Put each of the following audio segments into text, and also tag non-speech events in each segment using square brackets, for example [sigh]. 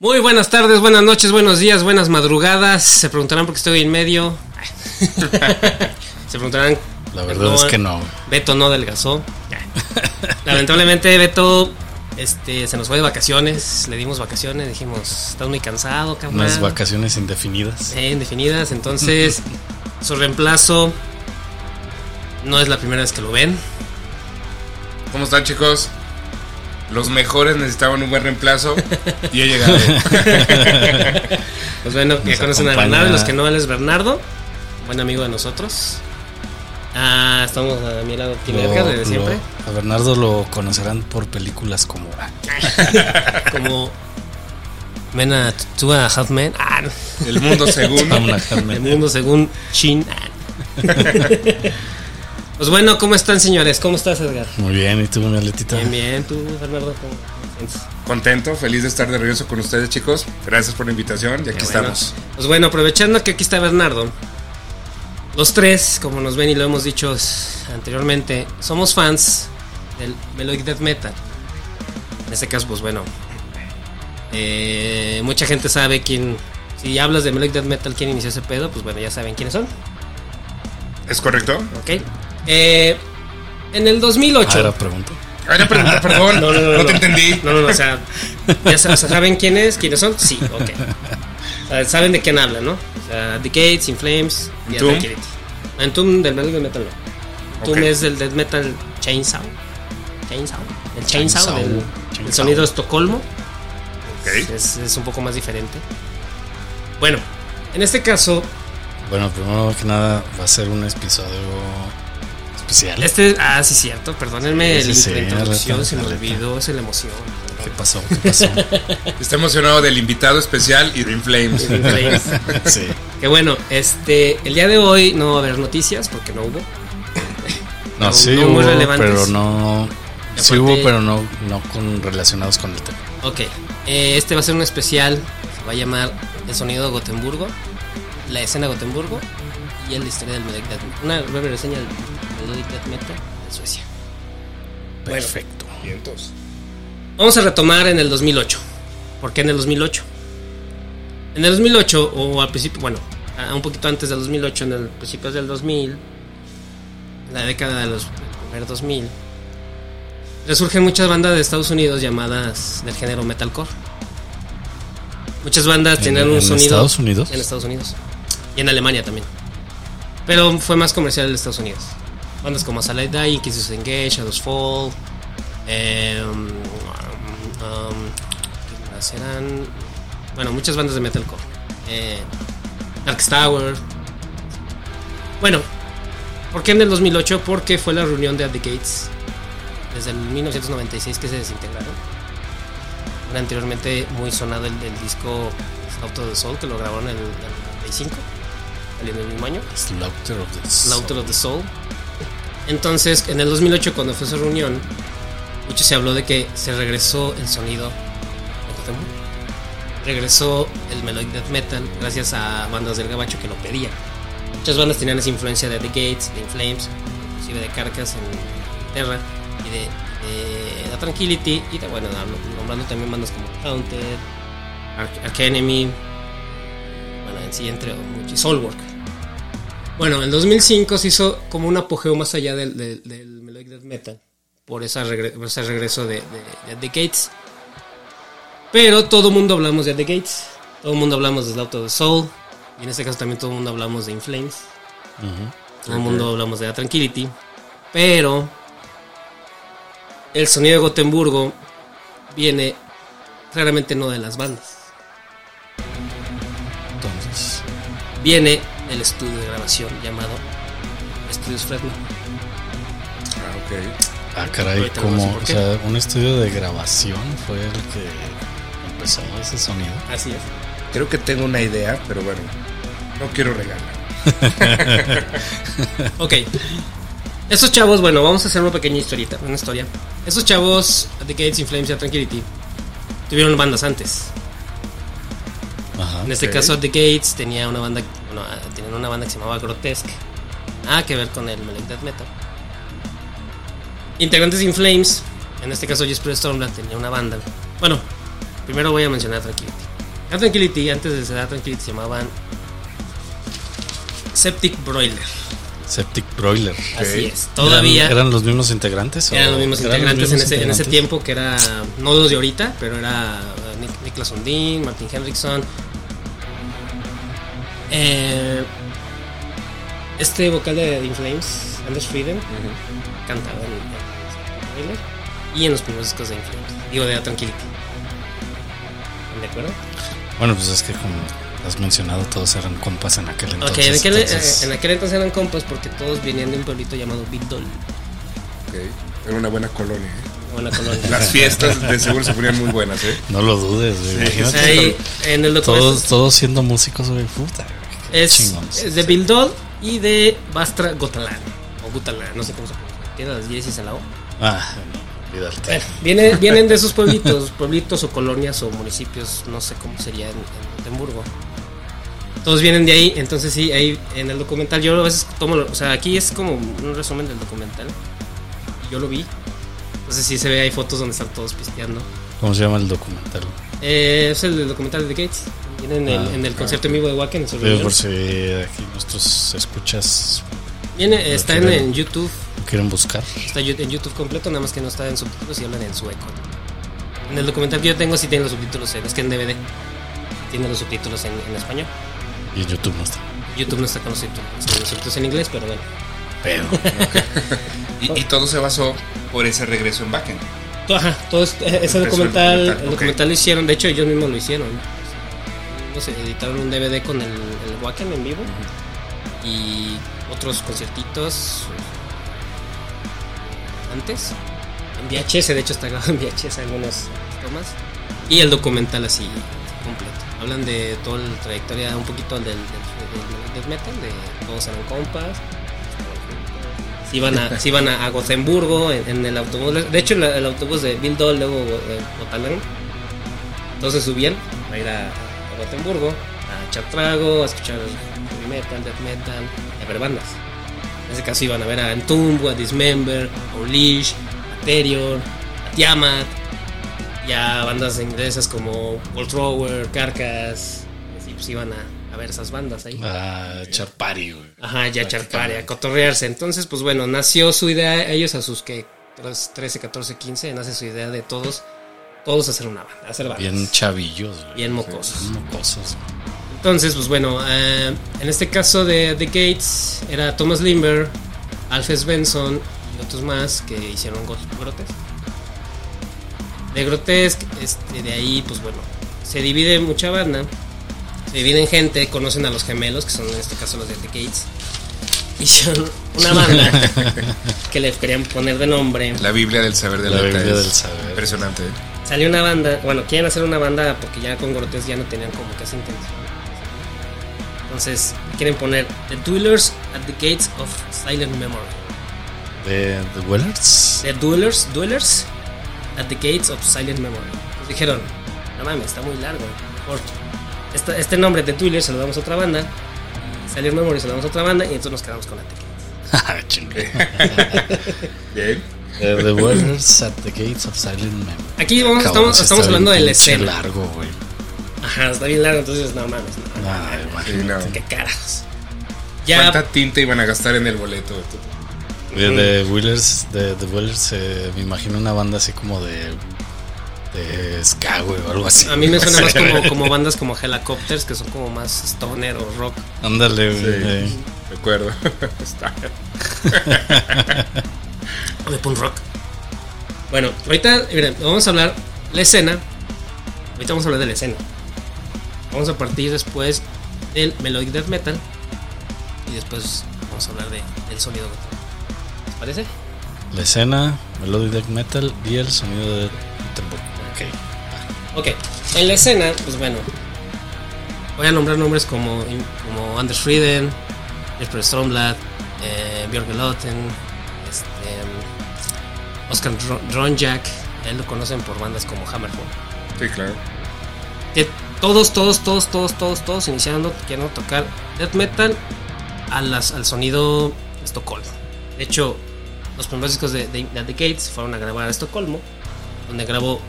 Muy buenas tardes, buenas noches, buenos días, buenas madrugadas. Se preguntarán por qué estoy en medio. [laughs] Se preguntarán. La verdad es que no. Beto no adelgazó. [laughs] Lamentablemente Beto este, se nos fue de vacaciones. Le dimos vacaciones. Dijimos, estás muy cansado, cabrón. Unas vacaciones indefinidas. Eh, indefinidas. Entonces, [laughs] su reemplazo no es la primera vez que lo ven. ¿Cómo están chicos? Los mejores necesitaban un buen reemplazo y he llegado. [laughs] pues bueno, ya conocen a Bernardo, los que no, él es Bernardo, buen amigo de nosotros. Ah, estamos a mi lado, Tinerca, desde siempre. a Bernardo lo conocerán por películas como. [laughs] como. Men a Two a Half Men. Ah, El mundo según. El mundo según Shin. [laughs] Pues bueno, ¿cómo están señores? ¿Cómo estás Edgar? Muy bien, ¿y tú, Aletita? Bien, bien, tú, Bernardo, ¿cómo Contento, feliz de estar de regreso con ustedes, chicos. Gracias por la invitación y aquí estamos. Pues bueno, aprovechando que aquí está Bernardo, los tres, como nos ven y lo hemos dicho anteriormente, somos fans del Melodic Death Metal. En este caso, pues bueno, eh, mucha gente sabe quién. Si hablas de Melodic Death Metal, quién inició ese pedo, pues bueno, ya saben quiénes son. ¿Es correcto? Ok. Eh, en el 2008. Ah, era pregunta. Ah, era pregunta, perdón. [laughs] No, no, no, no, te entendí. No, no, no, o sea, ya saben quiénes, quiénes son. Sí, ok. [laughs] saben de quién hablan, ¿no? O sea, The Gates, In Flames. Entomb del Death Metal no. Entomb es del Death Metal Chainsaw. Chainsaw. El Chainsaw, del, sonido de Estocolmo. Okay. Es, es un poco más diferente. Bueno, en este caso. Bueno, primero que nada va a ser un episodio especial. Este, ah, sí, cierto. Perdónenme sí, sí, la introducción, se me olvidó, es la emoción. ¿Qué pasó? ¿Qué pasó? [laughs] Está emocionado del invitado especial y de Inflames. Flames. [laughs] sí. Que bueno, este, el día de hoy no va a haber noticias porque no hubo. No, no sí no hubo, pero no. Sí hubo, pero no, no con relacionados con el tema. Ok, eh, este va a ser un especial. Se va a llamar El sonido de Gotemburgo, la escena de Gotemburgo y la historia del Melodic Death Metal. Una breve reseña del Melodic Death Metal de Suecia. Perfecto. Bueno, vamos a retomar en el 2008. ¿Por qué en el 2008? En el 2008, o al principio, bueno, un poquito antes del 2008, en el principio del 2000, en la década de los primeros 2000, resurgen muchas bandas de Estados Unidos llamadas del género metalcore. Muchas bandas tienen un sonido. ¿En Estados Unidos? En Estados Unidos. Y en Alemania también. Pero fue más comercial en Estados Unidos. Bandas como Salad Die, Kisses Engage, Shadows Fall. Eh, um, eran. Bueno, muchas bandas de metalcore. Eh. Bueno, ¿por qué en el 2008? Porque fue la reunión de At the Gates. Desde el 1996 que se desintegraron. Era anteriormente muy sonado el, el disco Auto de Soul que lo grabaron en el 95 en el mismo año. Slaughter of the Slaughter of the Soul. Entonces, en el 2008, cuando fue esa reunión, mucho se habló de que se regresó el sonido. Regresó el melodic death metal gracias a bandas del gabacho que lo pedían. Muchas bandas tenían esa influencia de The Gates, de Inflames, inclusive de Carcass en Terra y de, de, The Tranquility y de, bueno, nombrando también bandas como Haunted, Arch, Arch Enemy, bueno, en sí entre muchos, Soulwork. Bueno, en 2005 se hizo como un apogeo más allá del, del, del Melodic Death Metal por, esa regre por ese regreso de, de, de, The Gates. Pero todo el mundo hablamos de The Gates, todo el mundo hablamos de Slaughter of the Soul, y en este caso también todo el mundo hablamos de Inflames, uh -huh. todo el mundo hablamos de The Tranquility, pero el sonido de Gotemburgo viene claramente no de las bandas. Entonces, viene el estudio de grabación llamado Estudios Fresno. Ah, ok. Ah, caray, como, o sea, un estudio de grabación fue el que empezó ese sonido. Así es. Creo que tengo una idea, pero bueno, no quiero regalar. [laughs] ok. Esos chavos, bueno, vamos a hacer una pequeña historieta, una historia. Esos chavos, The Gates, Inflames y Tranquility, tuvieron bandas antes. Ajá, en este caso, The Gates tenía una banda, bueno, tenían una banda que se llamaba Grotesque. Nada que ver con el Melodic Death Metal. Integrantes de Inflames, en este caso Jesper Stormland tenía una banda. Bueno, primero voy a mencionar Tranquility. Death Tranquility, antes de Death Tranquility se llamaban Septic Broiler. Septic Broiler. Así es. Todavía. ¿Eran, los mismos integrantes? Eran los mismos integrantes, en, ese, en, ese, tiempo, que era. No los de ahorita, pero era Nick, Niklas Sundin, Martin Henriksson. Eh, este vocal de In Flames, Anders Frieden, cantaba en, Septic Broiler y en los primeros discos de In Flames. Digo, de Tranquility. ¿De acuerdo? Bueno, pues es que como has mencionado, todos eran compas en aquel entonces. Ok, en aquel, entonces... en aquel entonces eran compas porque todos venían de un pueblito llamado Big Doll. Ok, era una buena colonia. ¿eh? Buena colonia. Las fiestas de seguro se ponían muy buenas, ¿eh? No lo dudes, güey. Sí, Ahí, en el todos, todos siendo músicos, güey, puta. Es, es, de Bill Doll y de Bastra Gotalán. O Gutalán, no sé cómo se pronuncia. Tiene las 10 en la O. Ah, bueno, vienen, vienen de esos pueblitos, [laughs] pueblitos o colonias o municipios, no sé cómo sería en, en Gotemburgo todos vienen de ahí, entonces sí, ahí en el documental yo a veces tomo, o sea, aquí es como un resumen del documental. Yo lo vi. Entonces sí se ve, hay fotos donde están todos pisteando. ¿Cómo se llama el documental? Eh, es el documental de The Gates. Viene en, el, ah, en el concierto en vivo de Wacken. En por si aquí nuestros escuchas. Viene, está en, YouTube. ¿Quieren buscar? Está en YouTube completo, nada más que no está en subtítulos y hablan en sueco. En el documental que yo tengo sí tiene los subtítulos, es que en DVD tiene los subtítulos en, en español. Y YouTube no está. YouTube no está con los subtítulos en inglés, pero bueno. Pero. [laughs] y, todo se basó por ese regreso en backend. Ajá, todo ese documental, el documental lo hicieron, de hecho ellos mismos lo hicieron. Sé, editaron un DVD con el, el Wacken en vivo y otros conciertitos antes. En VHS, de hecho está grabado en VHS algunas tomas. Y el documental así completo. Hablan de toda la trayectoria, un poquito del, metal, de todos eran compas. Si iban a, si iban a, Gothenburgo en, el autobús. De hecho, el, autobús de Bill Doll, luego Botalán. Entonces subían a ir a, Gothenburgo a echar trago, a escuchar heavy metal, death metal, a ver bandas. En ese caso iban a ver a Entomb, a Dismember, a Unleash, a Terion, a Tiamat, ya bandas inglesas como Gold Thrower, Carcass, así pues iban a, a, ver esas bandas ahí. A charpari, güey. Ajá, ya charpari, a cotorrearse. Entonces, pues bueno, nació su idea, ellos a sus que 13, 14, 15, nace su idea de todos, todos hacer una banda, hacer bandas. Bien chavillos, güey. Bien mocosos. Bien mocosos. Entonces, pues bueno, eh, en este caso de The Gates era Thomas Limber, Alfred Benson y otros más que hicieron Grotesque de Grotesque, este, de ahí, pues bueno, se divide mucha banda, se divide en gente, conocen a los gemelos, que son en este caso los de The Gates, y son una banda [laughs] que le querían poner de nombre. La Biblia del saber de la, la Biblia del saber. Impresionante. ¿eh? Salió una banda, bueno, quieren hacer una banda porque ya con Grotesque ya no tenían como que esa intención. Entonces, quieren poner The Dwellers at the Gates of Silent Memory. ¿The, the Dwellers? The Dwellers, Dwellers At the Gates of Silent Memory. Pues dijeron, no mames, está muy largo, Este, este nombre de Twiller se lo damos a otra banda. Silent Memory se lo damos a otra banda y entonces nos quedamos con the Gates. [laughs] [laughs] Bien. The Warriors at the Gates of Silent Memory. Aquí vamos, estamos, estamos hablando de la escena. largo, güey. Ajá, está bien largo, entonces no mames. No, no, ¿Qué carajos? Ya... ¿Cuánta tinta iban a gastar en el boleto? De, de Wheelers, de, de Wheelers eh, me imagino una banda así como de de ska, güey, o algo así. A mí me suena más como, como, [laughs] bandas como Helicopters, que son como más stoner o rock. Ándale, güey. Sí, recuerdo. [laughs] [laughs] o de punk rock. Bueno, ahorita, miren, vamos a hablar la escena. Ahorita vamos a hablar de la escena. Vamos a partir después del melodic death metal. Y después vamos a hablar de, del sonido metal parece? La escena, Melody Death Metal y el sonido de Gutenberg. Ok. Ok. En la escena, pues bueno. Voy a nombrar nombres como, como Anders Frieden, Jesper Stromblad, eh, Björn este, Oscar Dronjak. Él lo conocen por bandas como Hammerfall. Sí, claro. Que todos, todos, todos, todos, todos, todos iniciando queriendo tocar death metal a las, al sonido Estocolmo. De hecho, los primeros discos de, The Gates fueron a grabar a Estocolmo, donde grabó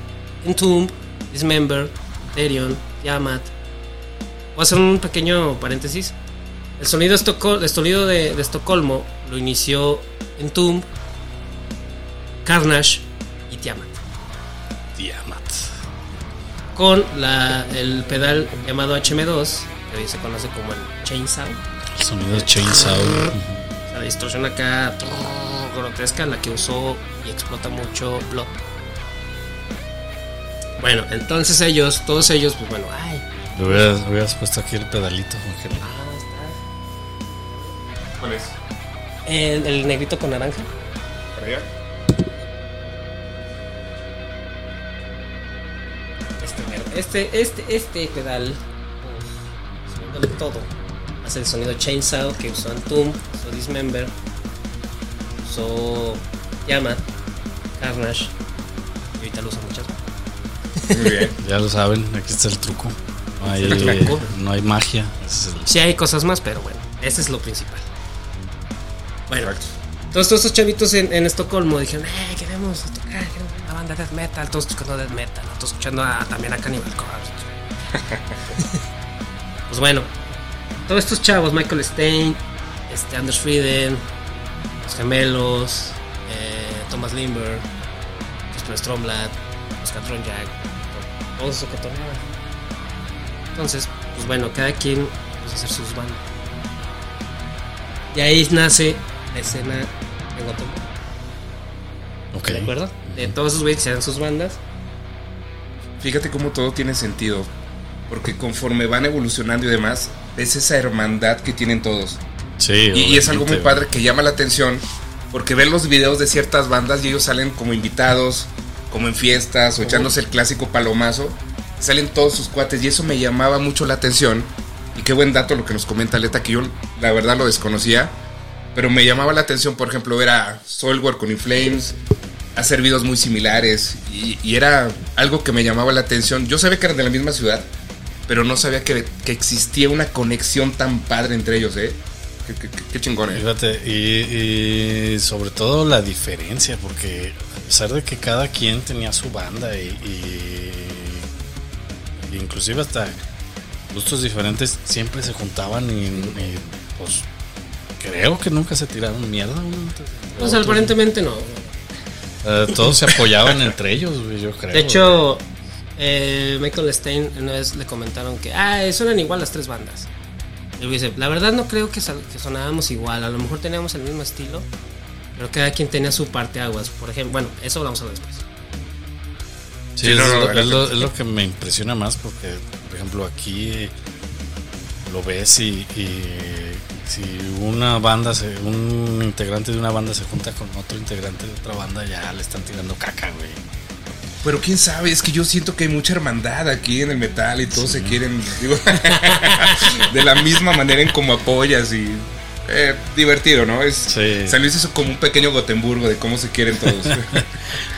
Entomb, Dismember, Therion, Yamat. Voy a hacer un pequeño paréntesis. El sonido, el sonido de, de Estocolmo lo inició en Tomb, Carnage y Tiamat. Tiamat. Con la, el pedal llamado HM2, que hoy se conoce como el Chainsaw. El sonido de Chainsaw. La distorsión acá grotesca, la que usó y explota mucho Blood. Bueno, entonces ellos, todos ellos, pues bueno, ay, Le hubieras, hubieras puesto aquí el pedalito, Ángel. ah, está. ¿Cuál es? El, el negrito con naranja. ¿Para allá? Este, este, este, pedal, pues, subiéndole todo, hace el sonido Chainsaw que usó Antum, usó Dismember, usó Llama, Carnage, y ahorita lo usa muchas más. Muy bien. [laughs] Ya lo saben, aquí está el truco. No hay, El truco. no hay magia. ese es el- Sí hay cosas más, pero bueno, ese es lo principal. Bueno, todos, todos estos chavitos en, en Estocolmo dijeron, eh, de death metal, todos escuchando death metal, todos escuchando a- también a Cannibal Corpse. [laughs] pues bueno, todos estos chavos, Michael Stein, este, Anders Frieden, los gemelos, eh, Thomas Limber, Jesper Stromblad, Oscar Tronjak, todos se cotorreaban. Entonces, pues bueno, cada quien pues, hacer sus bandas. Y ahí nace la escena en Guatemala. Ok. ¿De acuerdo? De todos esos güeyes que se dan sus bandas. Fíjate cómo todo tiene sentido. Porque conforme van evolucionando y demás, es esa hermandad que tienen todos. Sí. Y, y es algo muy padre que llama la atención. Porque ven los videos de ciertas bandas y ellos salen como invitados, como en fiestas, o echándose el clásico palomazo. Salen todos sus cuates y eso me llamaba mucho la atención. Y qué buen dato lo que nos comenta Aleta, que yo la verdad lo desconocía. Pero me llamaba la atención, por ejemplo, ver a Soilwork con Inflames, hacer videos muy similares. Y, y era algo que me llamaba la atención. Yo sabía que eran de la misma ciudad, pero no sabía que, que existía una conexión tan padre entre ellos, ¿eh? Qué, qué- qué- qué chingón, ¿eh? Fíjate, y, y sobre todo la diferencia, porque a pesar de que cada quien tenía su banda y, y- inclusive hasta gustos diferentes, siempre se juntaban y, y, pues creo que nunca se tiraron mierda. uno Pues aparentemente no. Eh, todos se apoyaban entre ellos, yo creo. De hecho, eh, Michael Stein una vez le comentaron que, ah, suenan igual las tres bandas. Y él dice, la verdad no creo que, que sonábamos igual, a lo mejor teníamos el mismo estilo, pero cada quien tenía su parte aguas. Por ejemplo, bueno, eso lo vamos a ver después. Sí, Sí, es, no, no, lo, adelante. es lo- es lo que me impresiona más porque, por ejemplo, aquí lo ves y, y si una banda, se, un integrante de una banda se junta con otro integrante de otra banda, ya le están tirando caca, güey. Pero quién sabe, es que yo siento que hay mucha hermandad aquí en el metal y todos se quieren, digo, [laughs] de la misma manera en como apoyas y eh, divertido, ¿no? Es, Sí. San Luis es como un pequeño Gotemburgo de cómo se quieren todos. [laughs]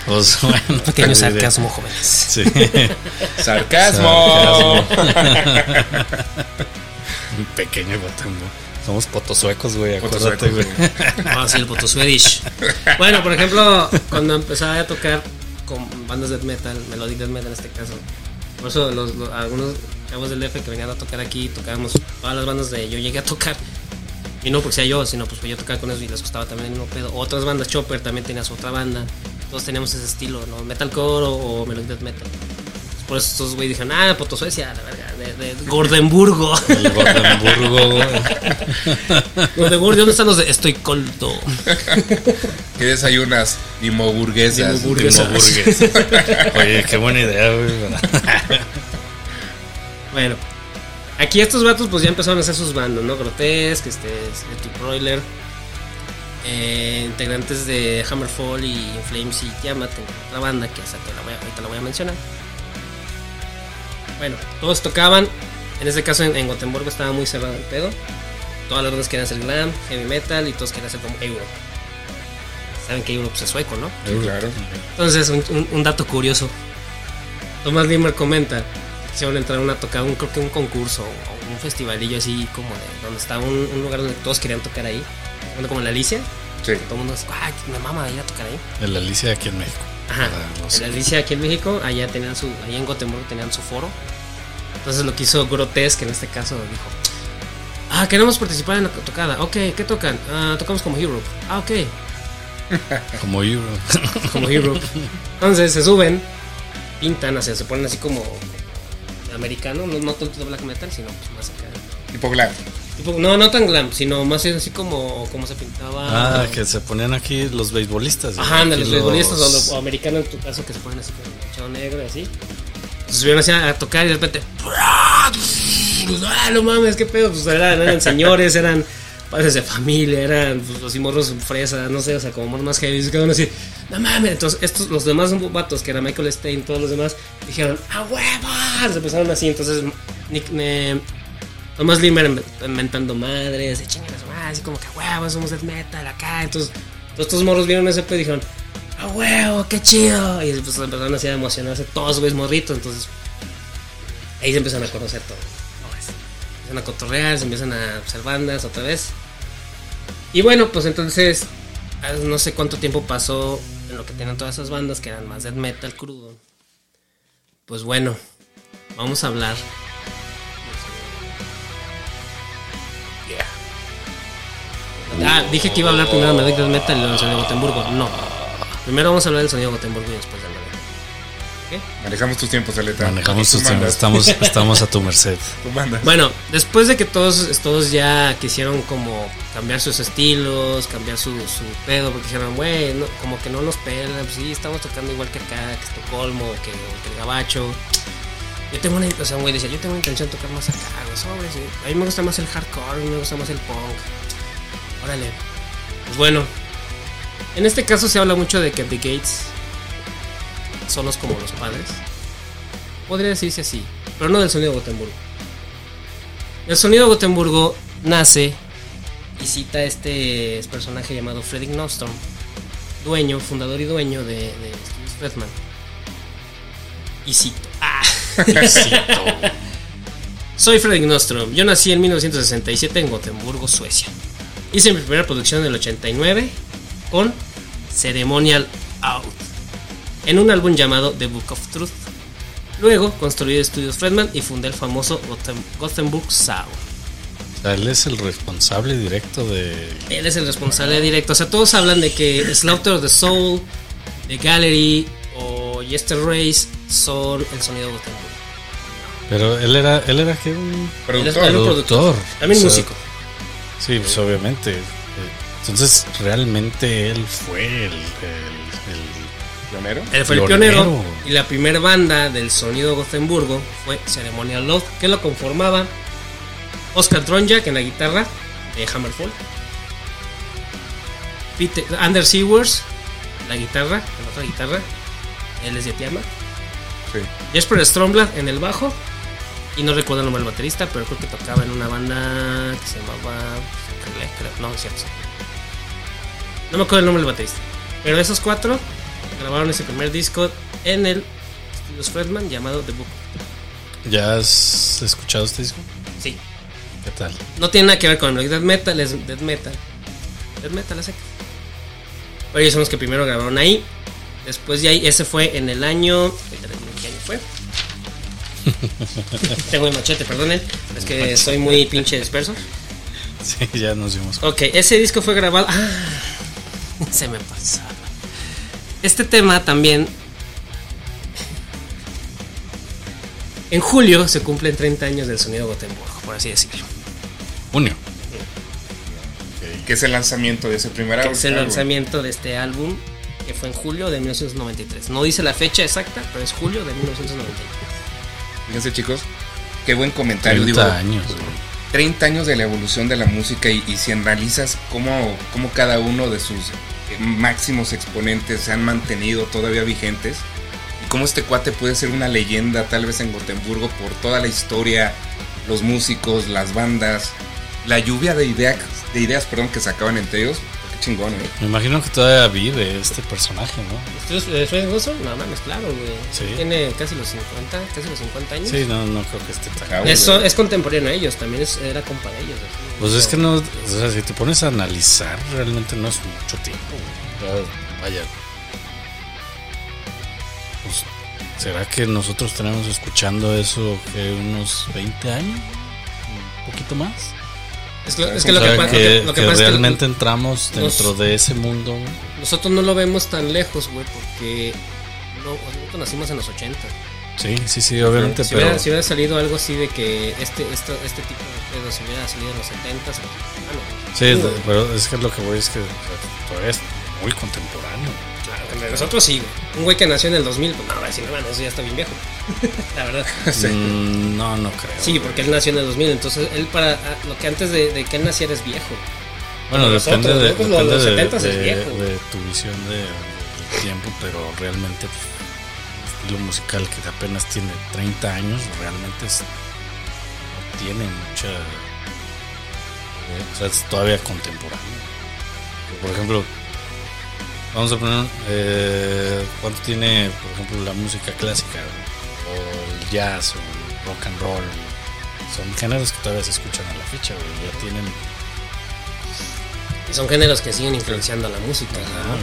Pues bueno, Pequeño sarcasmo, jóvenes. Sí. [laughs] ¡Sarcasmo! Un pequeño Gotemburgo. Somos potosuecos, güey, Potosuecos, acuérdate, güey. Ah, sí, el Puto Swedish. [laughs] Bueno, por ejemplo, cuando empezaba a tocar con bandas de death metal, melodic death metal en este caso, por eso los, los- algunos chavos del DF que venían a tocar aquí, tocábamos todas las bandas de yo llegué a tocar. Y no porque sea yo, sino pues yo tocaba con ellos y les gustaba también el mismo pedo. Otras bandas, Chopper también tenía su otra banda. Todos teníamos ese estilo, ¿no? Metalcore o, o melodic death metal. Por eso estos güey dijeron, ah, Puto Suecia, la verga, de, de Gordenburgo. El Gotemburgo, güey. [laughs] Gordenburgo, ¿dónde están los de Estoy colto? ¿Qué desayunas? Dimoburguesas. Dimoburguesas. Dimoburgues. Oye, qué buena idea, güey. Bueno, aquí estos vatos pues ya empezaron a hacer sus bandas, ¿no? Grotesque, este, Celtic Broiler, eh, integrantes de Hammerfall y Flames y Tiamat, otra banda que hasta te la voy a- ahorita la voy a mencionar. Bueno, todos tocaban, en este caso en, en Gotemburgo estaba muy cerrado el pedo. Todas las bandas querían hacer glam, heavy metal y todos querían hacer como Europe. Saben que Europe es sueco, ¿no? Sí, claro. Entonces, un, un- un dato curioso. Thomas Limmer comenta que se van a entrar a una tocada, un, creo que un concurso o un festivalillo así como de donde estaba un, un lugar donde todos querían tocar ahí. Como en la Alicia. Sí. Todo el mundo dice, ay, me mama ir a tocar ahí. El Alicia aquí en México. Ajá. Para Alicia aquí en México, allá tenían su, ahí en Gotemburgo tenían su foro. Entonces lo que hizo Grotesque en este caso dijo, ah, queremos participar en la tocada. Ok, ¿qué tocan? Ah, tocamos como Hero. Ah, ok, [laughs] Como Euro. como Hero. Entonces se suben, pintan, o sea, se ponen así como americano, no, no tanto black metal, sino pues más acá. Tipo glam. No, no tan glam, sino más así como, como se pintaba. Ah, que se ponían aquí los beisbolistas. Ajá, los futbolistas o, los- o americanos en tu caso que se ponen así con el chavo negro y así. Se subieron así a, a tocar y de repente. ¡Ah, no mames, qué pedo! Pues eran, eran [laughs] señores, eran padres de familia, eran pues, los morros fresas, no sé, o sea, como más heavy. Y se quedaron así, no mames. Entonces, estos, los demás vatos, que era Michael Stein, todos los demás, dijeron, ¡a huevo! Se empezaron así, entonces, Nick, eh, Thomas Limber inventando madres, de chingas, así como que, "A huevo, somos death metal acá. Entonces, todos estos morros vieron ese pedo y dijeron, ¡a huevo, qué chido! Y pues empezaron así a emocionarse todos, güeyes morritos. Entonces, ahí se empiezan a conocer todo. ¿no ves? Empiezan a cotorrear, se empiezan a hacer bandas otra vez. Y bueno, pues entonces, ah, no sé cuánto tiempo pasó en lo que tenían todas esas bandas que eran más death metal crudo. Pues bueno, vamos a hablar. Ah, dije que iba a hablar primero de Death Metal y luego del sonido de Gotemburgo. No. Primero vamos a hablar del sonido de Gotemburgo y después del Metal. Manejamos tus tiempos, Aleta. Manejamos tus mandas, estamos, [laughs] estamos a tu merced. tú mandas. Bueno, después de que todos, todos ya quisieron como cambiar sus estilos, cambiar su, su pedo, porque dijeron, güey, no, como que no nos pelan, pues sí, estamos tocando igual que acá, que Estocolmo, que, que el Gabacho. Yo tengo una, o sea, un güey decía, yo tengo intención de tocar más acá, güey, sobres. A mí me gusta más el hardcore, a mí me gusta más el punk. Órale. Pues bueno, en este caso se habla mucho de que The Gates son los como los padres. Podría decirse así, pero no del sonido de Gotemburgo. El sonido de Gotemburgo nace y cita a este personaje llamado Fredrik Nostrom, dueño, fundador y dueño de, de Fredman. Y cito. Ah. [laughs] Soy Fredrik Nostrom. Yo nací en 1967 en Gotemburgo, Suecia. Hice mi primera producción en el 89 con Ceremonial Out en un álbum llamado The Book of Truth. Luego construí estudios Fredman y fundé el famoso Gothenburg Sound. O sea, él es el responsable directo de. Él es el responsable directo. O sea, todos hablan de que Slaughter of the Soul, The Gallery o Yester Race son el sonido de Gothenburg. Pero él era, él era que un Productor. es un productor. También O sea, músico. Sí, pues obviamente. Entonces, realmente él fue el, el- el- Pionero. Él fue el Pionero. pionero. Y la primera banda del sonido Gothenburgo fue Ceremonial Love, que lo conformaba Oscar Tronjak en la guitarra de Hammerfall. Peter, Anders Sewers, la guitarra, en la otra guitarra. Él es de Tiamat. Sí. Jesper Stromblad en el bajo. Y no recuerdo el nombre del baterista, pero creo que tocaba en una banda que se llamaba. Creo, creo- no, es cierto. No me acuerdo el nombre del baterista. Pero esos cuatro grabaron ese primer disco en el Studios Fredman llamado The Book. ¿Ya has escuchado este disco? Sí. ¿Qué tal? No tiene nada que ver con el death metal, es death metal. Death metal a secas. Pero ellos son los que primero grabaron ahí. Después de ahí, ese fue en el año. ¿Qué año fue? [laughs] Tengo el machete, perdonen. Es que soy muy pinche disperso. Sí, ya nos dimos. Ok, ese disco fue grabado. Ah, se me pasaba. Este tema también. En julio se cumplen 30 años del sonido Gotemburgo, por así decirlo. Junio. Que es el lanzamiento de ese primer álbum. es el lanzamiento de este álbum que fue en julio de 1993. No dice la fecha exacta, pero es julio de 1993. Fíjense, chicos. Qué buen comentario. 30 Digo, años. güey. 30 años de la evolución de la música y, y si analizas cómo, cómo cada uno de sus eh, máximos exponentes se han mantenido todavía vigentes y cómo este cuate puede ser una leyenda tal vez en Gotemburgo por toda la historia, los músicos, las bandas, la lluvia de ideas, de ideas perdón, que sacaban entre ellos. Chingón, ¿eh? Me imagino que todavía vive este personaje, ¿no? ¿Ustedes eh, Fred Wilson? No mames, claro, güey. Sí. Tiene casi los 50, casi los 50 años. Sí, no, no creo que esté tan. Ajá, Eso güey. es contemporáneo a ellos, también es- era compa de ellos. así. Pues es que no, o sea, si te pones a analizar, realmente no es mucho tiempo. güey. Vaya. Pues ¿Será que nosotros tenemos escuchando eso que unos 20 años? ¿Un poquito más? Es, lo- es que, lo que, pa- lo que, lo que pasa es que realmente entramos dentro nos- de ese mundo. nosotros no lo vemos tan lejos, güey, porque no, nosotros nacimos en los 80. Sí, sí, sí, obviamente, Si pero hubiera, si hubiera salido algo así de que este, esto, este tipo de pedos hubiera salido en los 70, bueno, sí, es de- pero es que lo que voy es que o sea, todavía es muy contemporáneo. Que nosotros sí, güey. Un güey que nació en el 2000, pues no, va a decir, bueno, eso ya está bien viejo. [laughs] La verdad. [laughs] Mm, no, no creo. Sí, porque él nació en el 2000, entonces él para ah, lo que antes de, de que él naciera es viejo. Bueno, depende, nosotros, de, de depende los de, 70s es de- viejo. de tu visión de, del tiempo, pero realmente pues, el estilo musical que apenas tiene 30 años, realmente es- no tiene mucha... eh, o sea, es todavía contemporáneo. Por ejemplo, vamos a poner... eh, ¿Cuánto tiene, por ejemplo, la música clásica? O el jazz, o el rock and roll. Son géneros que todavía se escuchan a la fecha, güey, ya tienen... Y son géneros que siguen influenciando a la música. ¿no? Ajá,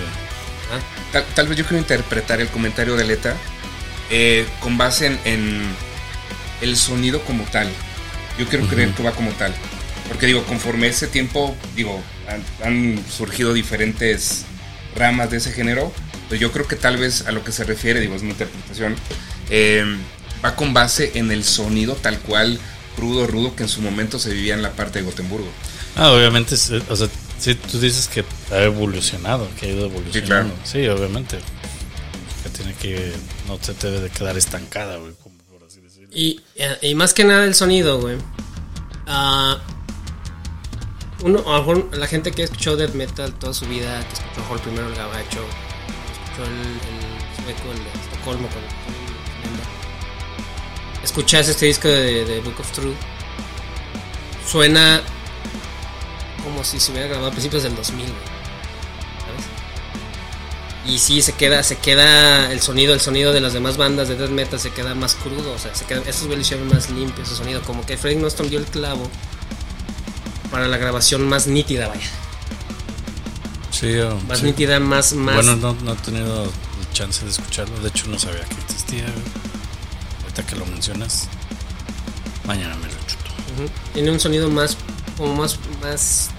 Ah, Tal, tal vez yo quiero interpretar el comentario de Leta eh, con base en, en el sonido como tal. Yo quiero creer que va como tal. Porque digo, conforme ese tiempo, digo, han, han surgido diferentes ramas de ese género. Pero yo creo que tal vez a lo que se refiere, digo, es mi interpretación, eh, va con base en el sonido tal cual, crudo, rudo, que en su momento se vivía en la parte de Gotemburgo. Ah, obviamente, o sea, sí, tú dices que ha evolucionado, que ha ido evolucionando. Sí, obviamente. Que tiene que, no se debe de quedar estancada, güey, como por así decirlo. Y, eh, y más que nada el sonido, güey. Ah, uno, a lo mejor la gente que escuchó death metal toda su vida, que escuchó a lo mejor primero el gabacho, escuchó el, el sueco, el de Estocolmo con Linda. Escuchas este disco de, Book of Truth. Suena como si se hubiera grabado a principios del 2000, güey. ¿Sabes? Y sí, se queda, se queda el sonido, el sonido de las demás bandas de death metal se queda más crudo, o sea, se queda, esos güeyes más limpio ese sonido, como que Freddy Nostrom dio el clavo para la grabación más nítida, vaya, Sí, más sí. nítida, más, más. Bueno, no, no he tenido chance de escucharlo. De hecho, no sabía que existía. Ahorita que lo mencionas, mañana me lo chuto. Tiene un sonido más, como más, más,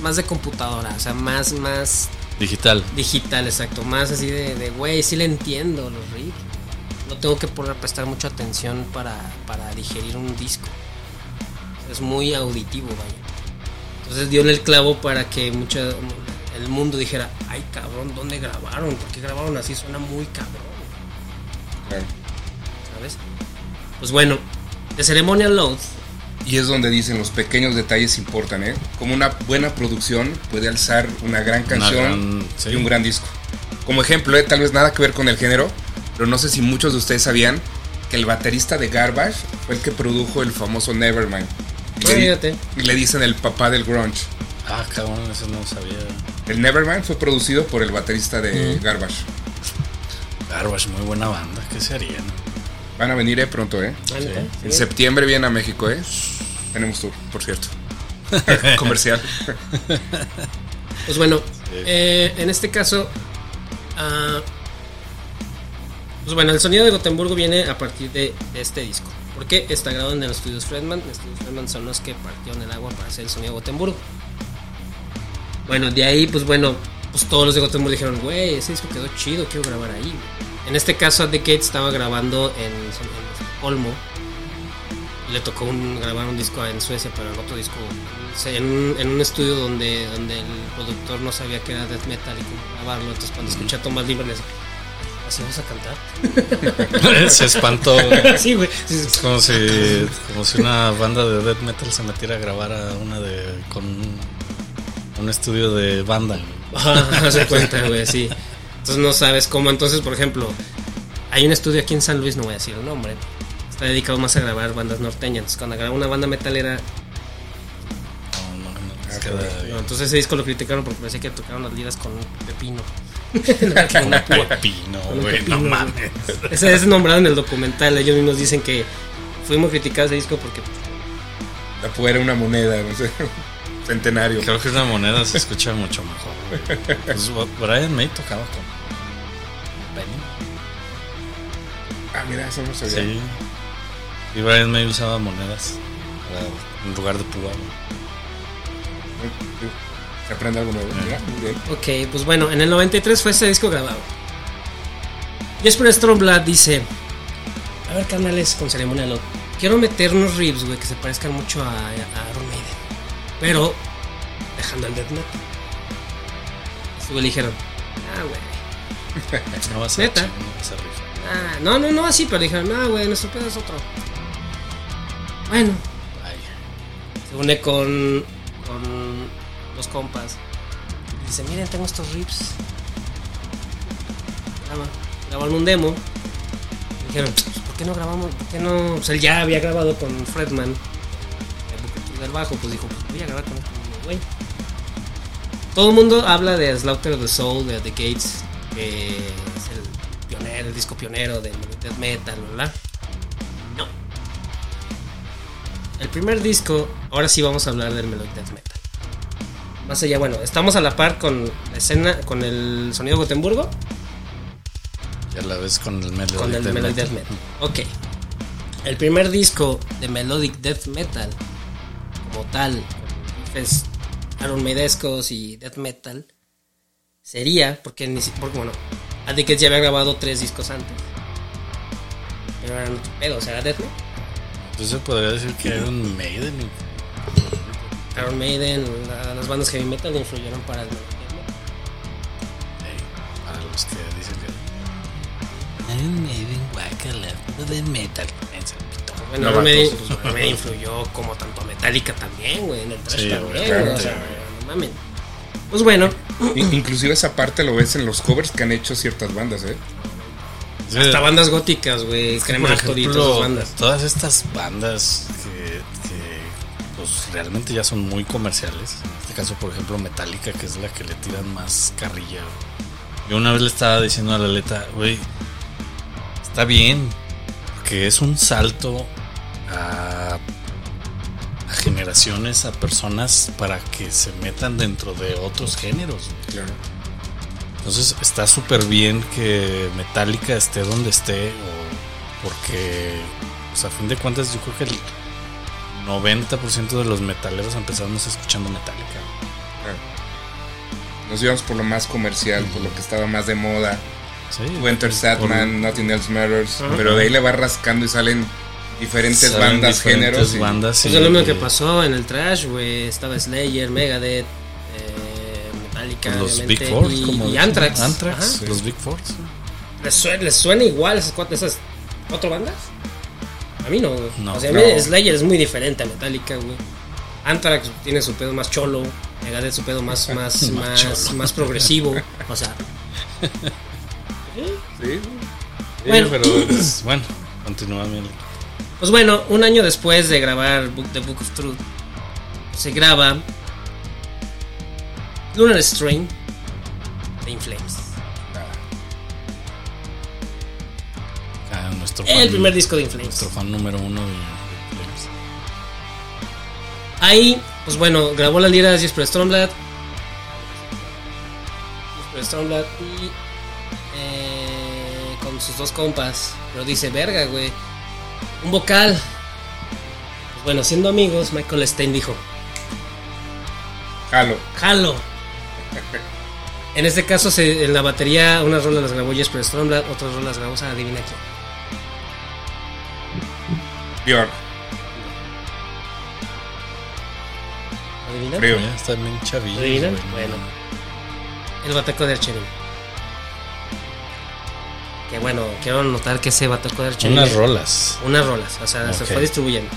más de computadora, o sea, más, más Digital. digital, exacto, más así de, de güey, sí le entiendo los riffs. No tengo que poner prestar mucha atención para, para digerir un disco. Es muy auditivo, vaya. Entonces dio en el clavo para que mucha, el mundo dijera, ay cabrón, ¿dónde grabaron? ¿Por qué grabaron así? Suena muy cabrón, Claro. ¿sabes? Pues bueno, de Ceremonial Load, Y es donde dicen los pequeños detalles importan, ¿eh? Como una buena producción puede alzar una gran canción gran- sí. y un gran disco. Como ejemplo, ¿eh? tal vez nada que ver con el género, pero no sé si muchos de ustedes sabían que el baterista de Garbage fue el que produjo el famoso Nevermind. Y le, di- le dicen el papá del grunge. Ah, cabrón, eso no sabía. El Nevermind fue producido por el baterista de Mm. Garbage. Garbage, muy buena banda. ¿Qué se haría? no? Van a venir eh, pronto, ¿eh? Ah. En septiembre viene a México, ¿eh? Tenemos tour, por cierto. [laughs] Comercial. [laughs] Pues bueno, eh, en este caso, ah, pues bueno, el sonido de Gotemburgo viene a partir de este disco. Porque está grabado en los estudios Fredman. Los estudios Fredman son los que partieron el agua para hacer el sonido de Gotemburgo. Bueno, de ahí, pues bueno, pues todos los de Gotemburgo dijeron, güey, ese disco quedó chido, quiero grabar ahí. En este caso, The Gates estaba grabando en. Y le tocó un- grabar un disco en Suecia, pero el otro disco en, un, en un estudio donde, donde el productor no sabía que era death metal y cómo grabarlo. Entonces, cuando escuché a Tomás Lieber, le decía, ¿así vas a cantar? [laughs] se espantó. sí, güey. Sí, sí, Es como si, como si una banda de death metal se metiera a grabar a una de con un, un estudio de banda. Ajá, se cuenta, güey, sí. Entonces no sabes cómo. Entonces, por ejemplo, hay un estudio aquí en San Luis, no voy a decir el nombre. Está dedicado más a grabar bandas norteñas. Entonces, cuando graba una banda metalera, No, no, no, Ah, no, entonces ese disco lo criticaron porque parecía que tocaron las liras con un pepino. [laughs] Pepino, güey, no güey. mames. Ese es nombrado en el documental. Ellos mismos dicen que fuimos criticados ese disco porque La púa era una moneda, no sé. [laughs] Centenario. Creo que una moneda se escucha mucho mejor. güey. Pues, Brian May tocaba con Penny. Mira, eso no sabía. Sí. Y Brian May usaba monedas para- en lugar de púa. Se aprende algo nuevo. Mira, muy bien. Ok, pues bueno, en el 93 fue ese disco grabado. Jesper Stromblad dice: A ver, carnales, con ceremonia, lo- quiero meter unos riffs, güey, que se parezcan mucho a, a Iron Maiden. Pero dejando el death metal. Le dijeron: Ah, güey. [laughs] No va a ser ¿Neta? no va a ser rifa. Ah, no, no, no, así, pero dijeron: Ah, güey, nuestro pedo es otro. Bueno, Vaya. se une con, con los compas. Y dice, miren, tengo estos. Graba, grabaron un demo. Y dijeron, "Pues, ¿por qué no grabamos? ¿Por no? Sea, él ya había grabado con Fredman, el del bajo, pues dijo, pues voy a grabar con este güey. Todo el mundo habla de Slaughter of the Soul, de The Gates, que es el pionero, el disco pionero del death metal, ¿verdad? No. El primer disco, ahora sí vamos a hablar del Melodic Death Metal. Más allá, bueno, estamos a la par con la escena, con el sonido Gotemburgo, Y a la vez con el Melodic con el Death Melodic Death Metal. Ok. El primer disco de Melodic Death Metal, como tal, riffs Iron Maidescos y Death Metal, sería, porque, ni porque bueno, Andy ya había grabado tres discos antes. Pero eran otro pedo, o sea, era Death Metal. Entonces se podría decir que Iron Maiden. Iron Maiden, la- las bandas heavy metal influyeron para el Melodic Death Metal. Ey, para los que dicen que. Iron Maiden, guacala, de metal. Bueno, No, Iron Maiden, vatos. pues, Iron Maiden influyó como tanto a Metallica también, güey, en el trash Sí, también, claro, güey, o sí, sea, no mames. Pues bueno, In- Inclusive esa parte lo ves en los covers que han hecho ciertas bandas, ¿eh? Sí, hasta bandas góticas, güey, es que, por Crematory y ejemplo, bandas. Todas estas bandas pues realmente ya son muy comerciales. En este caso, por ejemplo, Metallica, que es la que le tiran más carrilla. Yo una vez le estaba diciendo a la Leta, güey, está bien, porque es un salto a, a generaciones, a personas para que se metan dentro de otros géneros. Claro. Entonces está súper bien que Metallica esté donde esté, o porque, pues, a fin de cuentas, yo creo que el 90% de los metaleros empezamos escuchando Metallica. claro. Nos íbamos por lo más comercial, por lo que estaba más de moda. Sí, Winter Sadman, Nothing Else Matters. Ajá. Pero de ahí le va rascando y salen diferentes Salen bandas, diferentes géneros. y- bandas Pues es lo mismo que pasó en el trash, güey, estaba Slayer, Megadeth, eh, Metallica, los Big Four, y, como y. Anthrax. Anthrax, Ajá. los Big Four. sí. ¿Les, suena, les suena igual esas cuatro, esas cuatro bandas? A mí no, güey. No. o sea, a No. mí Slayer es muy diferente a Metallica, güey. Anthrax tiene su pedo más cholo, Megadeth su pedo más, más, [laughs] Más más, progresivo. O sea, Sí. Bueno. Sí, pero pues, [clears throat] bueno, continúa mi Pues bueno, un año después de grabar Book, The Book of Truth, se graba Lunar Strain de In El primer disco de In Flames. Nuestro fan número uno de, de Flames. Ahí, pues bueno, grabó las liras Jesper Stromblad. Jesper Stromblad y eh, con sus dos compas. Pero dice, verga, güey. Un vocal. Pues bueno, siendo amigos, Michael Stein dijo, Jalo. jalo. En este caso, se- en la batería, unas rolas las grabó Jesper Stromblad, otras rolas las grabó, o sea, adivina quién. Bjork. ¿Adivinan? Frío. Ya está bien chavillo. ¿Adivinan? no Bueno. El bataco de Archerino. Que bueno, quiero notar que ese bataco de Archerino. Unas rolas. Unas rolas, o sea, se fue distribuyendo.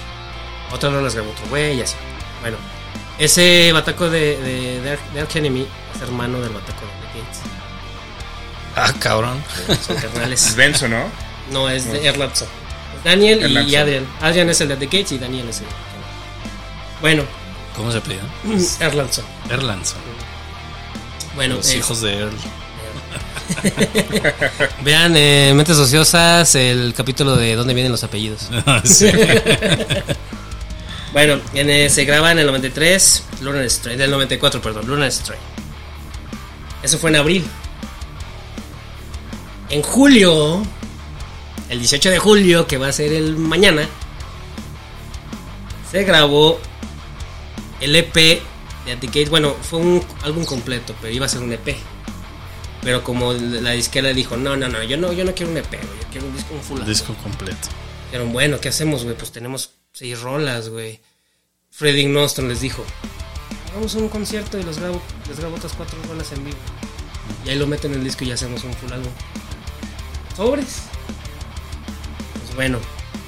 Otras rolas grabó otro güey y así. Bueno, ese bataco de, de, de, Arch- de Arch Enemy es hermano del bataco de Gates. Ah, cabrón. Son Es carnales. Benzo, ¿no? No, es de Erlandson. Daniel y. Adrian. Adrian es el de The Gates y Daniel es el de Bueno, ¿Cómo se pide? [clears throat] Erlandson. Erlandson. Bueno, Los es- hijos de Earl. [laughs] vean eh, Mentes Ociosas el capítulo de dónde vienen los apellidos. [laughs] Sí. [laughs] Bueno, en, eh, se graba en el 93, Lunar Strain, del 94, perdón, Lunar Strain. Eso fue en abril. En julio el 18 de julio, que va a ser el mañana, se grabó el EP de Gates. Bueno, fue un álbum completo, pero iba a ser un EP. Pero como la disquera dijo, no, no, no, yo no, yo no quiero un EP, güey, yo quiero un disco un full Un disco completo. Dijeron, bueno, ¿qué hacemos, güey? Pues tenemos seis rolas, güey. Freddie Nostron les dijo, vamos a un concierto y les grabo, les grabo otras cuatro rolas en vivo. Y ahí lo meten en el disco y ya hacemos un full álbum. Sobres. Bueno,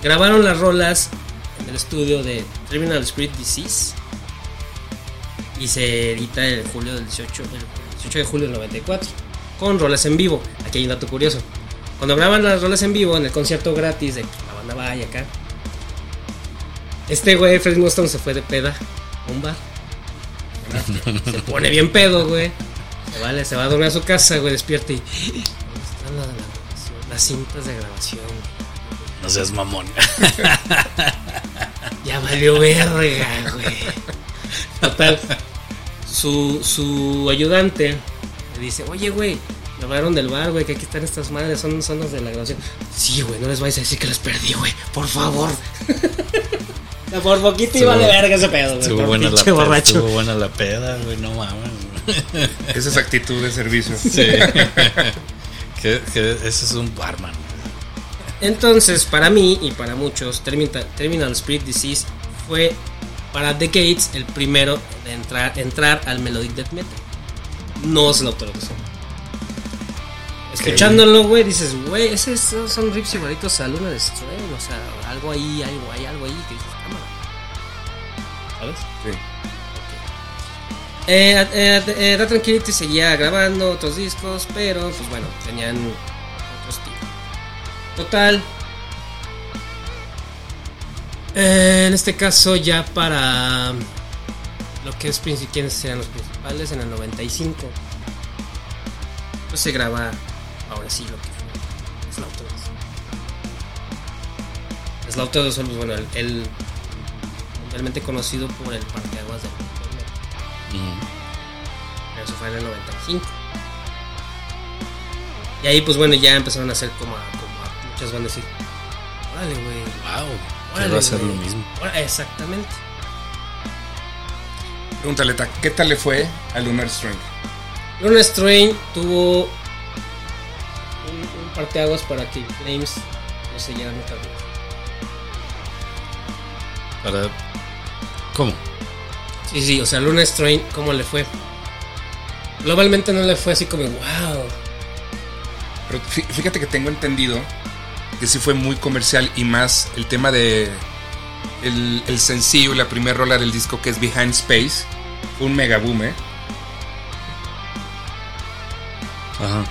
grabaron las rolas en el estudio de Terminal Spirit Disease. Y se edita el julio del 18, el 18 de julio del 94. Con rolas en vivo. Aquí hay un dato curioso. Cuando graban las rolas en vivo en el concierto gratis de la banda vaya acá. Este güey, Fred Mustang, se fue de peda a. Se pone bien pedo, güey. Se va, se va a dormir a su casa, güey, despierta y. ¿Dónde están las- las cintas de grabación? No seas mamón. [laughs] Ya valió verga, güey. Total. Su, su ayudante le dice, oye, güey, me hablaron del bar, güey, que aquí están estas madres, son, son las de la grabación. Sí, güey, no les vayas a decir que las perdí, güey, por favor. [laughs] Por poquito iba de verga ese pedo, güey. Estuvo buena, la peda, borracho. estuvo buena la peda, güey, no mames. güey. Esa es actitud de servicio. Sí. [laughs] que, que ese es un barman. Entonces, para mí y para muchos, Terminal, Terminal Spirit Disease fue para The Gates el primero de entrar, entrar al Melodic Death Metal. No se lo autorizo. Escuchándolo, güey, dices, güey, esos son- riffs igualitos a Luna Destroy. O sea, algo ahí, algo, hay algo ahí que dices, cámara. ¿Sabes? Sí. Eh, eh, eh, Da Tranquility seguía grabando otros discos, pero pues bueno, tenían. Total. eh, en este caso, ya para lo que es quiénes serían los principales, en el 95, pues se graba ahora sí lo que fue Slaughter. Slaughter pues bueno, el, el mundialmente conocido por el parteaguas del pero eso fue en el 95. Y ahí, pues bueno, ya empezaron a hacer como a muchas van a decir, órale, güey. Wow. órale, Quiero hacer lo mismo. órale", Exactamente. Pregúntale, Ta, ¿qué tal le fue a Lunar Strength? Luna Strain tuvo un, un parteaguas para que Flames no se llenaran otra vez. Para... ¿Cómo? Sí, sí, o sea, Luna Strain, ¿cómo le fue? Globalmente no le fue así como, wow. Pero fí- fíjate que tengo entendido que sí fue muy comercial y más el tema de el, el sencillo y la primera rola del disco que es Behind Space. Fue un mega boom, ¿eh? Ajá.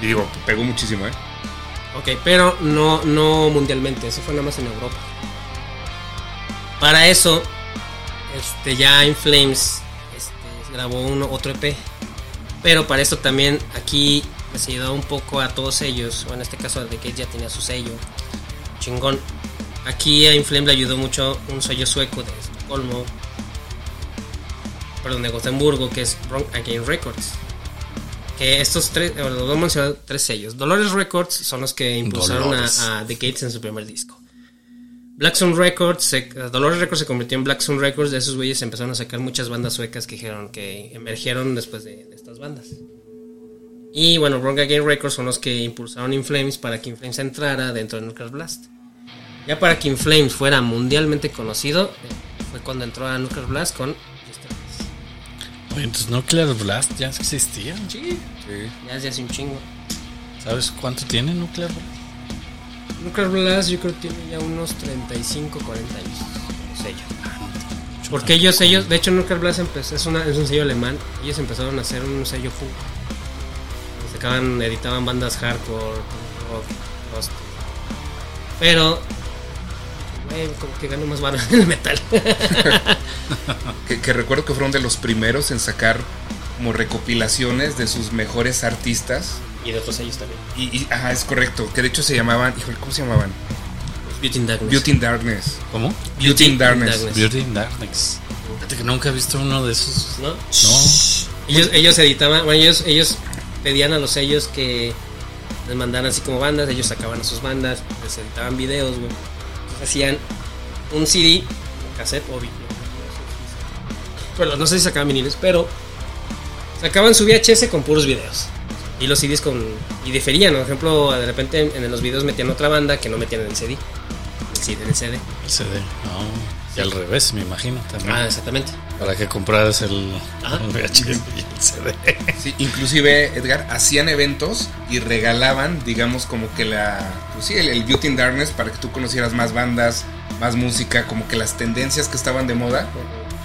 Y digo, pegó muchísimo, ¿eh? Ok, pero no, no mundialmente, eso fue nada más en Europa. Para eso, este, ya In Flames este, grabó uno, otro EP. Pero para esto también aquí les ayudó un poco a todos ellos, o en este caso The Gates ya tenía su sello. Chingón. Aquí a In Flames le ayudó mucho un sello sueco de Estocolmo. Perdón, de Gotemburgo, que es Wrong Again Records. Que estos tres, eh, los voy a mencionar tres sellos. Dolores Records son los que impulsaron a, a The Gates en su primer disco. Black Sun Records, se- Dolores Records se convirtió en Black Sun Records. De esos güeyes empezaron a sacar muchas bandas suecas que dijeron que emergieron después de, de estas bandas. Y bueno, Wrong Again Records son los que impulsaron In Flames para que In Flames entrara dentro de Nuclear Blast. Ya para que In Flames fuera mundialmente conocido, eh, fue cuando entró a Nuclear Blast con. Oye, entonces Nuclear Blast ya existía. Sí, Sí. ya desde hace un chingo. ¿Sabes cuánto tiene Nuclear Blast? Nuclear Blast yo creo que tiene ya unos 35, 40 años. Sello. Porque ellos, ellos, de hecho Nuclear Blast empezó, es, una, es un sello alemán. Ellos empezaron a hacer un sello punk. Sacaban, editaban bandas hardcore, rock, crust. Pero, güey, como que ganó más barro en [laughs] el metal. [laughs] Que, que recuerdo que fueron de los primeros en sacar como recopilaciones de sus mejores artistas. y de otros sellos también. Y, y- ajá, es correcto. Que de hecho se llamaban, híjole, ¿cómo se llamaban? Beauty in Darkness. Beauty in Darkness. ¿Cómo? Beauty in Darkness. Darkness. Beauty in Darkness. Fíjate que nunca he visto uno de esos. ¿No? No. Ellos, ellos editaban, bueno, ellos, ellos pedían a los sellos que les mandaban así como bandas, ellos sacaban a sus bandas, les editaban videos, güey. Entonces hacían un CD, cassette o video. Pero no sé si sacaban viniles, pero sacaban su VHS con puros videos. Y los CDs con. Y diferían, ¿no? por ejemplo, de repente en, en los videos metían otra banda que no metían en el CD. El CD, en el CD. CD. No. Y al revés, me imagino también. Ah, exactamente. Para que compraras el, [laughs] VHS y el CD. Sí, inclusive, Edgar, hacían eventos y regalaban, digamos, como que la... Pues sí, el, el Beauty in Darkness para que tú conocieras más bandas, más música, como que las tendencias que estaban de moda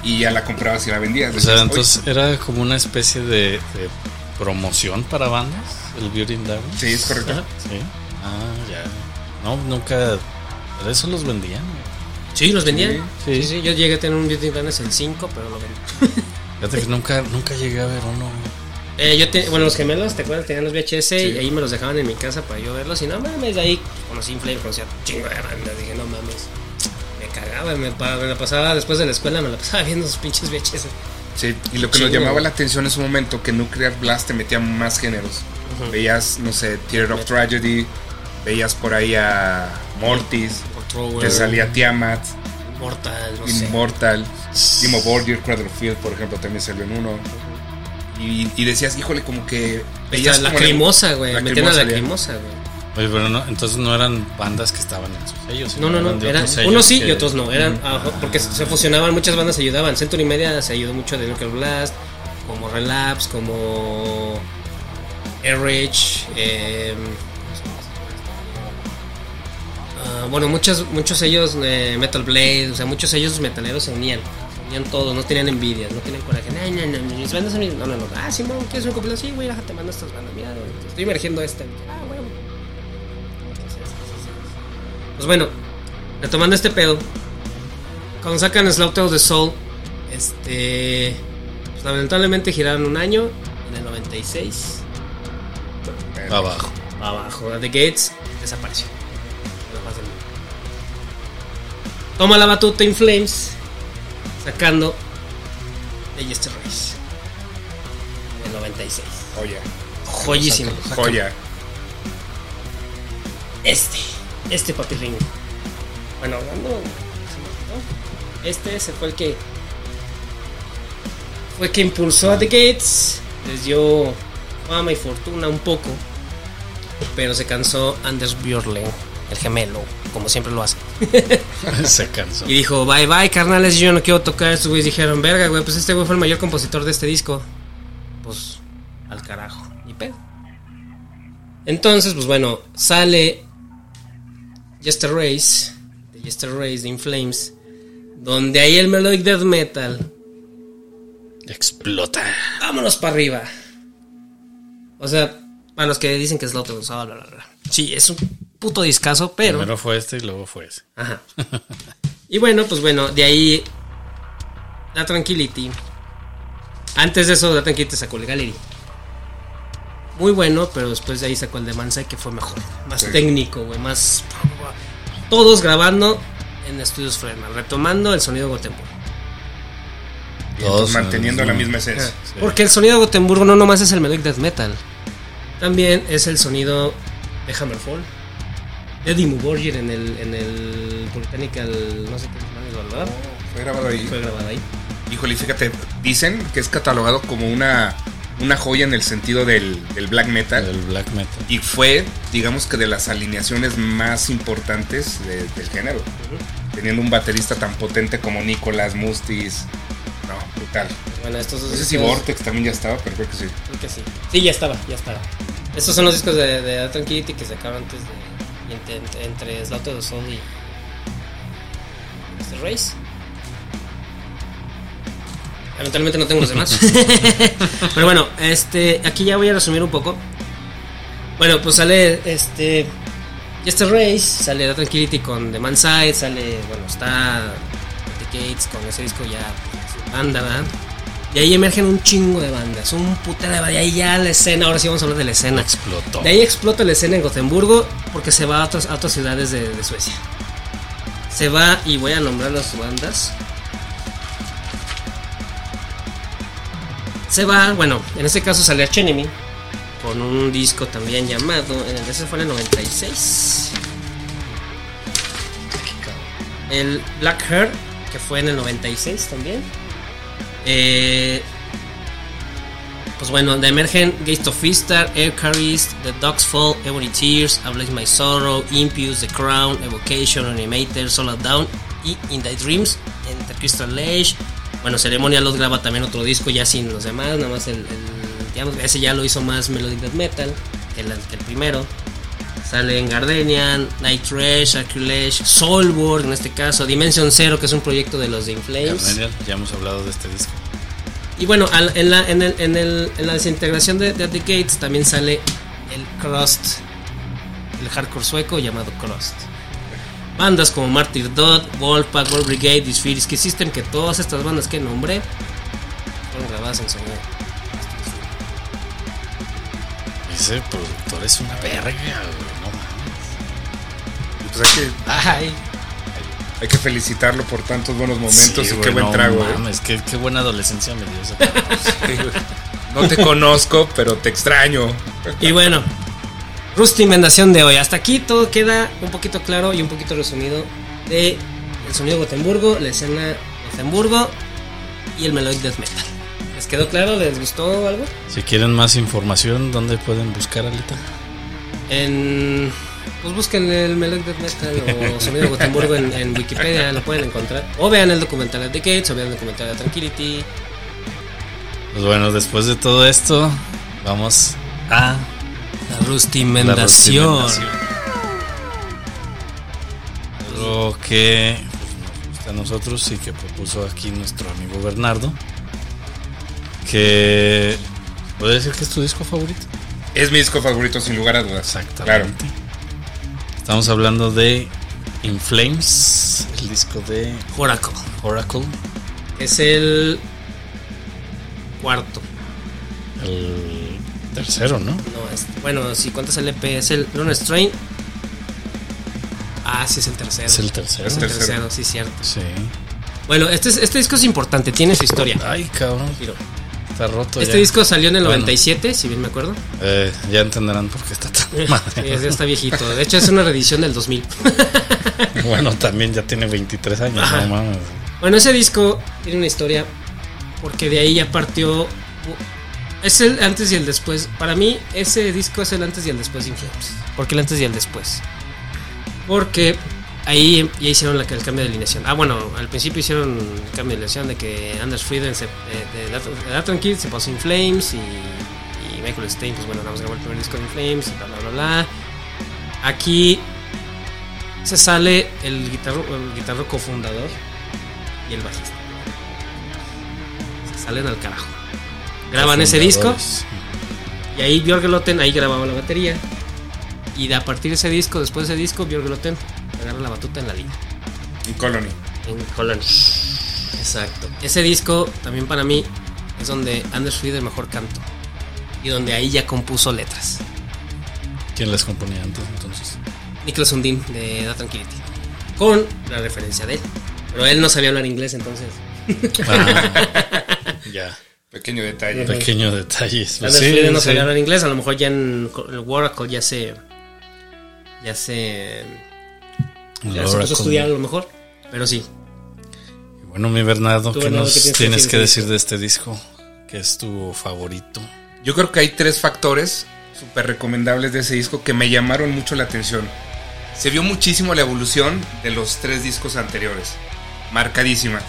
y ya la comprabas y la vendías. O sea, entonces era como una especie de, de promoción para bandas, el Beauty in Darkness. "Oye, Sí, es correcto. Ajá. Sí. Ah, ya. No, nunca. De eso los vendían. Sí, los vendían. Sí. Sí, sí. Yo llegué a tener un Beauty Darkness el 5, pero lo vendí. [laughs] Fíjate que nunca, nunca llegué a ver uno. Eh, yo te- bueno, los gemelos, ¿te acuerdas? Tenían los VHS y ahí me los dejaban en mi casa para yo verlos. Y no mames, de ahí conocí Inflame, conocí a chingo de bandas. Dije, no mames, me cagaba, me, me la pasaba después de la escuela, me la pasaba [laughs] viendo esos pinches VHS. Sí, y lo que nos llamaba la atención en su momento, que Nuclear Blast te metía más géneros. Veías, no sé, Theater of Tragedy, veías por ahí a Mortis, Thrower, te salía Tiamat, Mortal, no sé. Immortal, Timo Borgir, Cradle of Field, por ejemplo, también salió en uno. Y, y decías, híjole, como que Veías la crimosa, güey. Metían a la salía. crimosa, güey. Oye, pero no, entonces no eran bandas que estaban en sus sellos. No, no, no. eran unos sí que- y otros no. Eran, ah, porque se fusionaban, muchas bandas ayudaban. Century Media se ayudó mucho de Nuclear Blast, como Relapse, como Airrage. Eh, ah, bueno, muchos, muchos sellos, eh, Metal Blade, o sea, muchos sellos metaleros se unían. Se unían todos, no tenían envidias, no tenían coraje. No, no, no, mis bandas son mis. No, no, no. Ah, Simón, ¿quieres un compilado? Sí, güey, déjate, te mando estas bandas. Mira, güey, te estoy emergiendo esta. Ah, güey. Pues bueno, retomando este pedo, cuando sacan Slaughter of the Soul, este. Pues lamentablemente giraron un año, en el 96, Abajo. abajo. The Gates desapareció. Toma la batuta In Flames, sacando The Yester Race, el 96. Joya, Joyísimo. joya. Este, este papirrín. Bueno, hablando. Este se fue el que. Fue que impulsó a The Gates. Les dio fama y fortuna un poco. Pero se cansó Anders Björling, el gemelo, como siempre lo hace. [laughs] Se cansó. Y dijo, bye bye, carnales, yo no quiero tocar. Estos güeyes dijeron, verga, güey, pues este güey fue el mayor compositor de este disco. Pues, al carajo, ni pedo. Entonces, pues bueno, sale Jester Race, de Jester Race, de In Flames, donde ahí el Melodic Death Metal, Explota. vámonos para arriba. O sea, para los que dicen que es lo otro, bla, bla, bla, bla. Sí, es un puto discazo, pero... Primero fue este y luego fue ese. Ajá. Y bueno, pues bueno, de ahí la Tranquility. Antes de eso, la Tranquility sacó el Gallery. Muy bueno, pero después de ahí sacó el de Mansa que fue mejor. Más Sí. técnico, güey, más... Todos grabando en estudios Fresnel, retomando el sonido Gotemburgo. Todos manteniendo en la misma esencia. Sí. Porque el sonido Gotemburgo no nomás es el melodic death metal. También es el sonido de Hammerfall. Dimmu Borgir en el, en el Britannical, no sé qué es, ¿verdad? Fue grabado ahí. Fue grabado ahí. Híjole, fíjate, dicen que es catalogado como una, una joya en el sentido del, del black metal. El black metal. Y fue, digamos que de las alineaciones más importantes de- del género. Teniendo un baterista tan potente como Nicolas Mustis. No, brutal. Bueno, estos dos No sé si Vortex también ya estaba, pero creo que sí. Creo que sí. Sí, ya estaba, ya estaba. Estos son los discos de, de Tranquility que sacaron antes de. Entre, entre, entre Slaughter of the Soul y. Este Race. Lamentablemente no tengo los demás. [laughs] Pero bueno, este. Aquí ya voy a resumir un poco. Bueno, pues sale este. Este Race, sale Dark Tranquility con The Man Side, sale. Bueno, está. The Gates con ese disco ya. su Banda, ¿verdad? Y ahí emergen un chingo de bandas, un putero de bandas. Y ahí ya la escena, ahora sí vamos a hablar de la escena. Explotó. De ahí explota la escena en Gotemburgo porque se va a, otras a otras ciudades de, de Suecia. Se va y voy a nombrar las bandas. Se va, bueno, en este caso sale Arch Enemy, con un disco también llamado, en el ese fue en el 96. El Black Hair, que fue en el 96 también. Eh, pues bueno, de emergen Gate of Vistar, Air Carries, The Dogs Fall, Ebony Tears, I Blaze My Sorrow, Impious, The Crown, Evocation, Animator, Solid Down y In The Dreams, Enter Crystal Age. Bueno, Ceremonia los graba también otro disco ya sin los demás, nada más el, el ese ya lo hizo más Melodic Death Metal que el primero. Sale en Gardenian, Night Trash, Sacrilege, Soulborn en este caso, Dimension Zero, que es un proyecto de los de Inflames. Gardenian, ya hemos hablado de este disco. Y bueno, en la, en el- en el- en la desintegración de, de The Gates también sale el Crust, el hardcore sueco llamado Crust. Bandas como Martyr Dot, Wolfpack, World Brigade, Disfiriski System, que todas estas bandas que nombré fueron grabadas en sonido. Ese productor es una verga, güey. Pues hay que, Ay, hay que felicitarlo por tantos buenos momentos Sí, y qué buen no trago. ¿eh? mames, qué, qué buena adolescencia me dio ese. [laughs] No te conozco, pero te extraño. Y bueno, Rusty Invendación de hoy. Hasta aquí todo queda un poquito claro y un poquito resumido de el sonido Gotemburgo, la escena Gotemburgo y el Melodic Death Metal. ¿Les quedó claro? ¿Les gustó algo? Si quieren más información, ¿dónde pueden buscar, Alita? En. Pues busquen el Melodic Death Metal o sonido Gotemburgo en, en Wikipedia, lo pueden encontrar. O vean el documental de The Gates, o vean el documental de Tranquility. Pues bueno, después de todo esto, vamos a La Rusty la recomendación. Algo que pues, nos gusta a nosotros y que propuso aquí nuestro amigo Bernardo. Que. ¿Puede decir que es tu disco favorito? Es mi disco favorito, sin lugar a dudas. Claro. Estamos hablando de In Flames, el disco de Oracle. Oracle, Es el. Cuarto. el tercero, ¿no? No, es, bueno, si cuentas el EP, es el Lone Strain. Ah, sí, es el tercero. Es el tercero. Es el tercero. tercero, sí, cierto. Sí. Bueno, este, es- este disco es importante, tiene su historia. Ay, cabrón, Miro. Está roto Este ya. disco salió en el Bueno. 97, si bien me acuerdo. Eh, ya entenderán por qué está tan madre. ya está viejito. De hecho, es una reedición del 2000. [laughs] Bueno, también ya tiene 23 años, Ajá. no mames. Bueno, ese disco tiene una historia porque de ahí ya partió. Es el antes y el después. Para mí, ese disco es el antes y el después de Inflames. ¿Por qué el antes y el después? Porque ahí ya hicieron la, el cambio de alineación. Ah, bueno, al principio hicieron el cambio de alineación de que Anders Frieden se, de, de, de Kid se pasó a Inflames y, y Michael Stein, pues bueno, nada más grabó el primer disco de Inflames y bla bla bla bla. Aquí se sale el guitarro, el guitarro cofundador y el bajista. Se salen al carajo. Graban ese disco y ahí Björn Lotten ahí grababa la batería. Y de a partir de ese disco, después de ese disco, Björn Lotten agarra la batuta en la liga. En Colony. En Colony. Exacto. Ese disco también para mí es donde Anders Frieder mejor canto. Y donde ahí ya compuso letras. ¿Quién les componía antes entonces? Niklas Sundin de Da Tranquility. Con la referencia de él. Pero él no sabía hablar inglés entonces. Ah, ya. [laughs] Pequeño detalle. Pequeños detalles. Pues Anders sí, no sí. sabía hablar inglés. A lo mejor ya en el Oracle ya se. Ya se. Ya se puso a estudiar a lo mejor. Pero sí. Bueno, mi Bernardo, ¿qué Bernardo, nos ¿qué tienes que tienes decir que de decir este de este disco? Que es tu favorito. Yo creo que hay tres factores súper recomendables de ese disco que me llamaron mucho la atención. Se vio muchísimo la evolución de los tres discos anteriores. Marcadísima.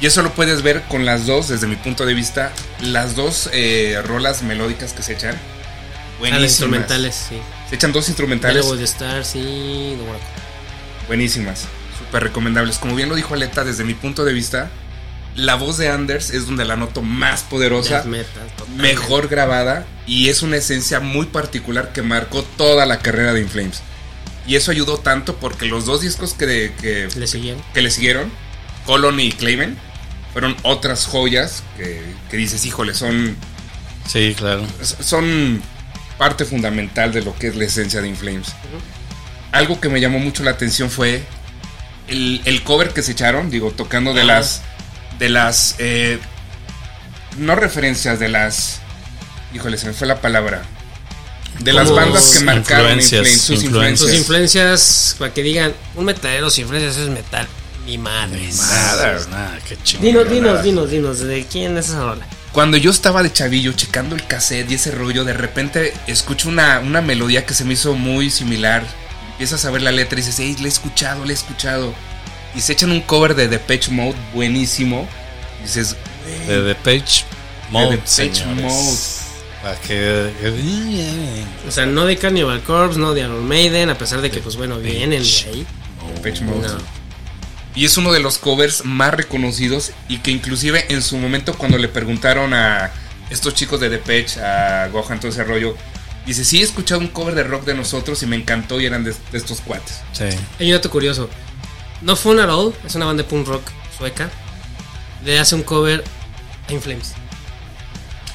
Y eso lo puedes ver con las dos, desde mi punto de vista, las dos eh, rolas melódicas que se echan. Ah, las Buenísimas. instrumentales, sí. Se echan dos instrumentales y The Oracle. Buenísimas. Súper recomendables. Como bien lo dijo Aleta, desde mi punto de vista, la voz de Anders es donde la noto más poderosa. Mejor grabada y es una esencia muy particular que marcó toda la carrera de Inflames. Y eso ayudó tanto porque los dos discos que, de- que, Le siguieron. que le siguieron, Colony y Clayman, fueron otras joyas que, que dices, híjole, son, Sí, claro. son parte fundamental de lo que es la esencia de Inflames. Algo que me llamó mucho la atención fue el, el cover que se echaron, digo, tocando de Ah. las. De las. eh, no referencias, de las. Híjole, se me fue la palabra. De las bandas que marcaron influencias, influen- sus influencias. Sus influencias. para que digan, un metalero sin influencias es metal. Ni madre. Nada. Nada, nada, qué chingón. Dinos, dinos, dinos, dinos, ¿de quién es esa rola? Cuando yo estaba de chavillo checando el cassette y ese rollo, de repente escucho una, una melodía que se me hizo muy similar. Empiezas a ver la letra y dices, hey, la he escuchado, la he escuchado. Y se echan un cover de Depeche Mode buenísimo. Y dices, De The Page Mode, Depeche señores. Mode. Para que... O sea, no de Carnival Corpse, no de Iron Maiden, a pesar de que, pues bueno, vienen de ahí. Depeche Mode. No. Y es uno de los covers más reconocidos y que inclusive en su momento cuando le preguntaron a estos chicos de Depeche, a Gohan, todo ese rollo, dice, sí he escuchado un cover de rock de nosotros y me encantó y eran de, de estos cuates. Sí. Hay un dato curioso. No Fun at All es una banda de punk rock sueca. Le hace un cover a In Flames.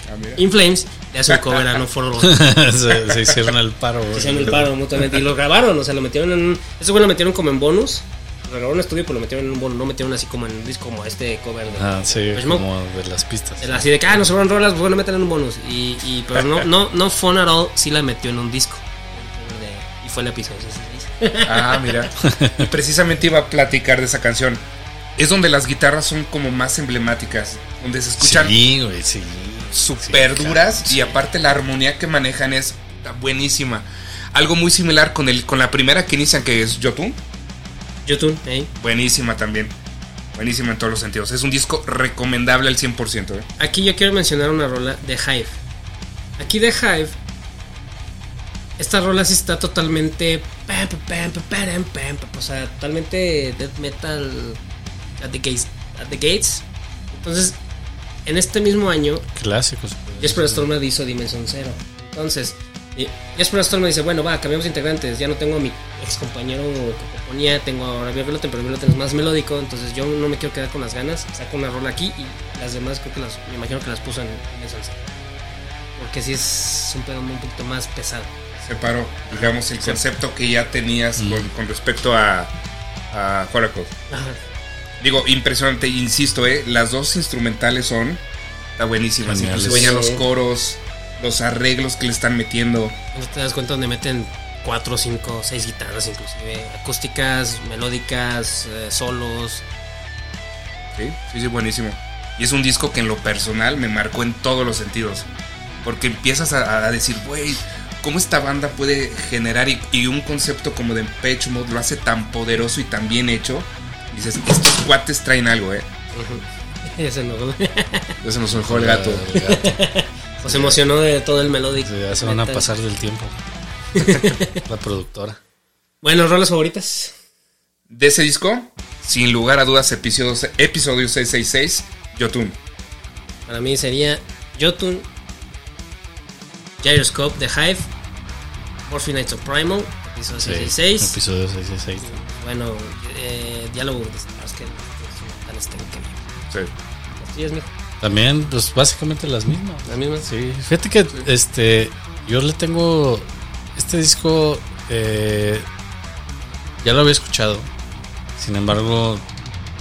Ah. In Flames le hace un cover a No For At All. se, se hicieron el paro, güey. Hicieron el paro mutuamente. Y lo grabaron, o sea, lo metieron en un. Eso güey lo metieron como en bonus. Grabaron en un estudio, pero lo metieron en un bonus. No metieron así como en un disco, como este cover de. Ah, sí, Pues no. como de las pistas. Así de que, ah, nos sobran rolas, pues bueno, métela en un bonus. Y, y pero no, no, no Fun at All sí la metió en un disco. De- y fue el episodio 66. Ah, mira. Y precisamente iba a platicar de esa canción. Es donde las guitarras son como más emblemáticas, donde se escuchan Sí, güey, sí. súper Sí, duras claro, y aparte la armonía que manejan es buenísima. Algo muy similar con el con la primera que inician que es Jotun, YouTube, ¿eh? buenísima también. Buenísima en todos los sentidos. Es un disco recomendable al 100%. ¿eh? Aquí yo quiero mencionar una rola de Hive. Aquí de Hive. Esta rola sí está totalmente. O sea, totalmente death metal at the gates. At the gates. Entonces, en este mismo año, Clásicos. pues. Jesper Storm hizo Dimension Zero. Entonces, y Jesper Storm dice: Bueno, va, cambiamos integrantes. Ya no tengo a mi ex compañero que componía. Tengo ahora a Violetten, pero Violetten es más melódico. Entonces, yo no me quiero quedar con las ganas. Saco una rola aquí y las demás creo que las. Me imagino que las puso en Zero. Porque sí es un pedo un poquito más pesado. Separó, digamos, el concepto que ya tenías Mm. con, con respecto a, a. Ajá. Digo, impresionante, insisto, ¿eh? las dos instrumentales son está buenísimas. Geniales. Inclusive ya los Sí. coros, los arreglos que le están metiendo. Cuando te das cuenta donde meten 4, 5, 6 guitarras, inclusive acústicas, melódicas, eh, solos. Sí, sí, sí, buenísimo. Y es un disco que en lo personal me marcó en todos los sentidos. Porque empiezas a, a decir, güey, ¿cómo esta banda puede generar y, y un concepto como de Pitch Mode lo hace tan poderoso y tan bien hecho? Y dices, estos cuates traen algo, ¿eh? [laughs] Ese no. Ya se nos enojó el gato. El gato. O se emocionó de todo el melódico. Sí, ya se van a pasar del tiempo. [laughs] La productora. Bueno, rolas favoritas. De ese disco, sin lugar a dudas, episodio, episodio 666, Yotun. Para mí sería Jotun, Gyroscope, The Hive, Morphin Knights of Primal, episodio Sí, 66. Episodio 666. Bueno, eh, Diálogo de Stars, que es tan este que Sí. Sí, es mi- También, pues básicamente las mismas. la misma. Sí, fíjate que este yo le tengo este disco eh, ya lo había escuchado. Sin embargo,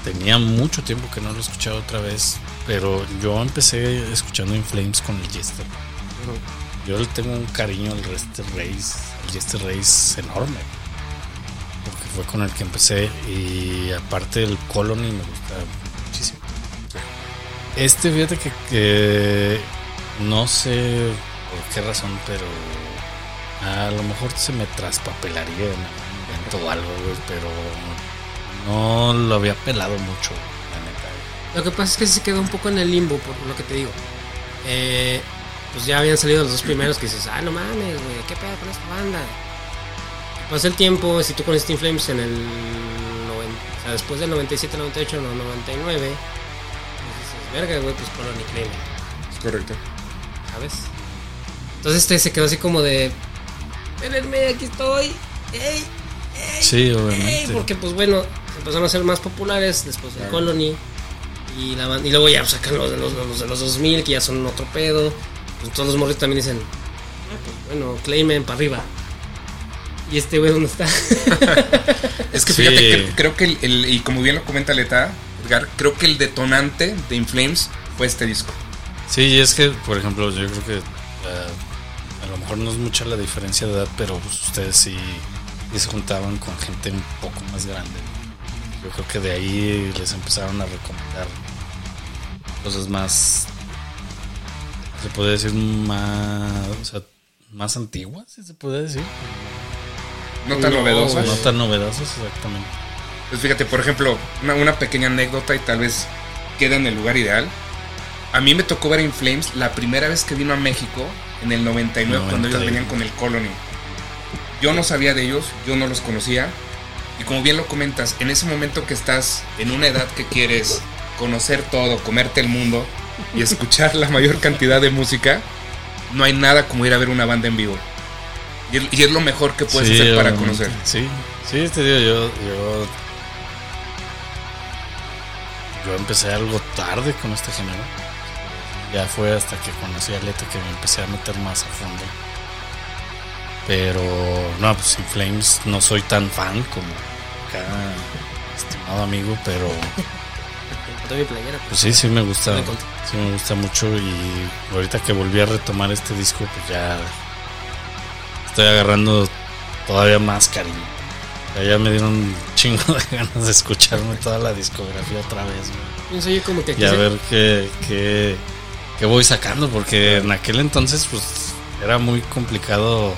tenía mucho tiempo que no lo escuchaba otra vez, pero yo empecé escuchando In Flames con el Jester. Yo le tengo un cariño al Jester Race, al Jester Race enorme. Porque fue con el que empecé y aparte el Colony me gusta. Este, fíjate que, que no sé por qué razón, pero a lo mejor se me traspapelaría en algún momento o algo, güey, pero no lo había pelado mucho, la neta. Lo que pasa es que se quedó un poco en el limbo, por lo que te digo. Eh, pues ya habían salido los dos primeros que dices, ah, no mames, güey, ¿qué pedo con esta banda? Pasa el tiempo, si tú con Steam Flames en el. noven- o sea, después del 97, 98, no, 99, pues dices, verga, güey, pues Colony Claim, Es correcto. ¿sabes? Entonces este se quedó así como de. Espérenme, aquí estoy. ¡Ey! Sí, ¡Ey! obviamente. Porque pues bueno, empezaron a ser más populares después del Colony. Y, la, y luego ya sacan los de los, los de los 2000 que ya son otro pedo. Pues todos los morritos también dicen, "Ah, pues, bueno, Clayman para arriba. ¿Y este güey dónde está? [laughs] Es que Sí. fíjate, que creo que el, el- y como bien lo comenta Leta, Edgar, creo que el detonante de In Flames fue este disco. Sí, y es que, por ejemplo, yo creo que ah, a lo mejor no es mucha la diferencia de edad, pero pues, ustedes sí, sí se juntaban con gente un poco más grande. Yo creo que de ahí les empezaron a recomendar cosas más, se puede decir más, o sea, más antiguas, si se puede decir. No tan novedosas. No tan novedosas, exactamente. Pues fíjate, por ejemplo, una, una pequeña anécdota y tal vez queda en el lugar ideal. A mí me tocó ver a In Flames la primera vez que vino a México en el 99 cuando ellos 99. venían con el Colony. Yo no sabía de ellos, yo no los conocía. Y como bien lo comentas, en ese momento que estás en una edad que quieres conocer todo, comerte el mundo y escuchar la mayor cantidad de música, no hay nada como ir a ver una banda en vivo. Y es, y es lo mejor que puedes Sí, hacer para obviamente. conocer. Sí, sí, te digo, yo, yo, yo empecé algo tarde con este género. Ya fue hasta que conocí a Leto que me empecé a meter más a fondo. Pero, no, pues In Flames no soy tan fan como cada estimado amigo, pero [laughs] playera. pues sí, sí me gusta. Sí me gusta mucho y ahorita que volví a retomar este disco, pues ya estoy agarrando todavía más cariño. Ya, me dieron un chingo de ganas de escucharme toda la discografía otra vez. güey. Yo como que Y a se- ver qué, qué, qué voy sacando, porque en aquel entonces pues era muy complicado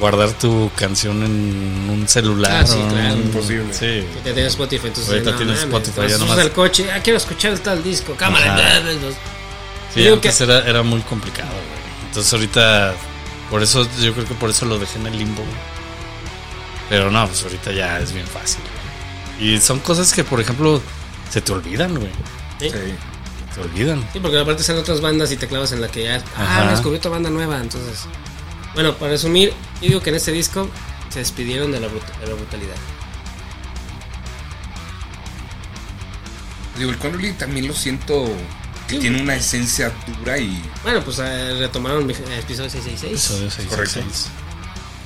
guardar tu canción en un celular. Ah, sí, claro. un- Imposible. Sí. que te tienes Spotify, entonces Ahorita no, tienes mames, Spotify, ya nomás- al coche, ah, quiero escuchar tal disco, cámara. Ajá. bla, bla, bla. Sí, Digo antes que- era, era muy complicado, güey. Entonces ahorita, por eso, yo creo que por eso lo dejé en el limbo. güey. Pero no, pues ahorita ya es bien fácil. Y son cosas que, por ejemplo, se te olvidan, güey. Sí. Sí. Se olvidan. Sí, porque aparte salen otras bandas y te clavas en la que ya. Ah, Ajá. descubrí otra banda nueva. Entonces. Bueno, para resumir, yo digo que en este disco se despidieron de la, brut- de la brutalidad. Digo, el Connolly también lo siento que tiene una esencia dura y. Bueno, pues eh, retomaron mi- eh, episodio 666. Episodio seis, Correcto.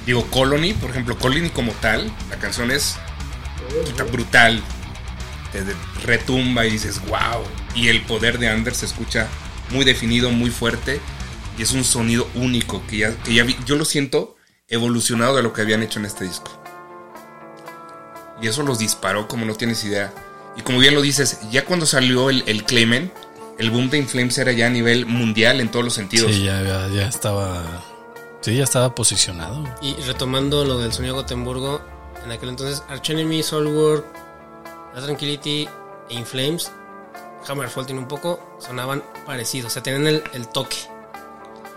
Digo, Colony, por ejemplo, Colony como tal, la canción es brutal. Retumba y dices, wow. Y el poder de Anders se escucha muy definido, muy fuerte. Y es un sonido único que ya, que ya vi- yo lo siento evolucionado de lo que habían hecho en este disco. Y eso los disparó como no tienes idea. Y como bien lo dices, ya cuando salió el, el el boom de Inflames era ya a nivel mundial en todos los sentidos. Sí, ya, ya, ya estaba. Sí, ya estaba posicionado. Y retomando lo del sonido Gotemburgo, en aquel entonces Arch Enemy, Soulwork, La Tranquility e Inflames, Hammerfall tiene un poco, sonaban parecidos, o sea, tenían el, el toque.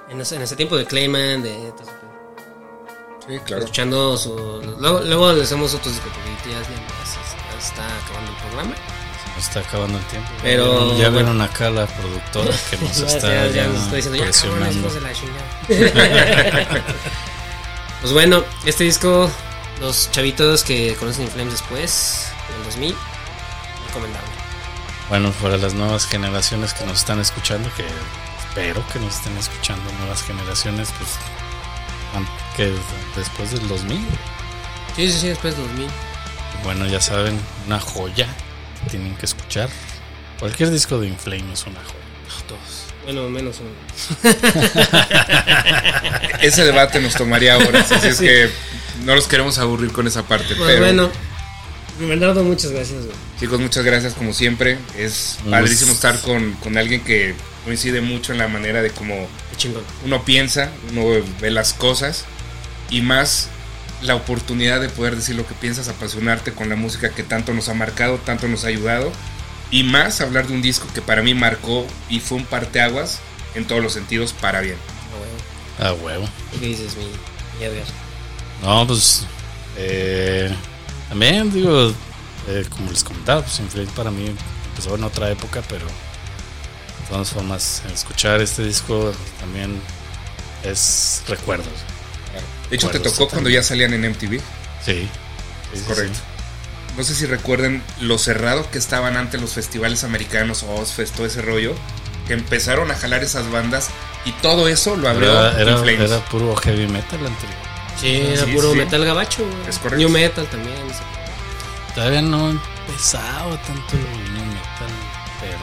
En ese, en ese tiempo de Clayman, de... Sí, claro. Escuchando su... Luego, luego le hacemos otros discos, porque ya, ya- ya se está acabando el programa. Está acabando el tiempo. Pero, Ya bueno. vieron acá la productora que [laughs] nos Ya, está, ya- ya ya nos está diciendo, ya, presionando. chingada. [laughs] [laughs] pues bueno, este disco, los chavitos que conocen Inflames después, en el 2000, recomendable. Bueno, para las nuevas generaciones que nos están escuchando, que espero que nos estén escuchando nuevas generaciones, pues que después del 2000, Sí, sí, sí, después del 2000. bueno, ya saben, una joya tienen que escuchar. Cualquier disco de Inflame es una joya. Todos. Bueno, menos uno. [laughs] Ese debate nos tomaría horas, así es Sí. que no los queremos aburrir con esa parte. Pues pero bueno, Bernardo, muchas gracias. güey. chicos, muchas gracias como siempre. Es padrísimo estar con, con alguien que coincide mucho en la manera de cómo uno piensa, uno ve las cosas y más la oportunidad de poder decir lo que piensas, apasionarte con la música que tanto nos ha marcado, tanto nos ha ayudado y más hablar de un disco que para mí marcó y fue un parteaguas en todos los sentidos para bien. Ah, A huevo. huevo. ¿Qué dices, mi, mi Edgar? No, pues eh, también digo, eh, como les comentaba, pues Inflame para mí empezó en otra época, pero de todas formas, escuchar este disco también es recuerdos. De hecho, te tocó cuando ya salían en MTV. Sí, sí, Correcto. sí. No sé si recuerden lo cerrado que estaban antes los festivales americanos o Ozfest, todo ese rollo, que empezaron a jalar esas bandas y todo eso lo abrió Era, era, Inflames. era puro heavy metal anterior. Sí, era Sí, puro sí. metal gabacho. güey. Es correcto. New metal también. Todavía no empezaba tanto el new metal, pero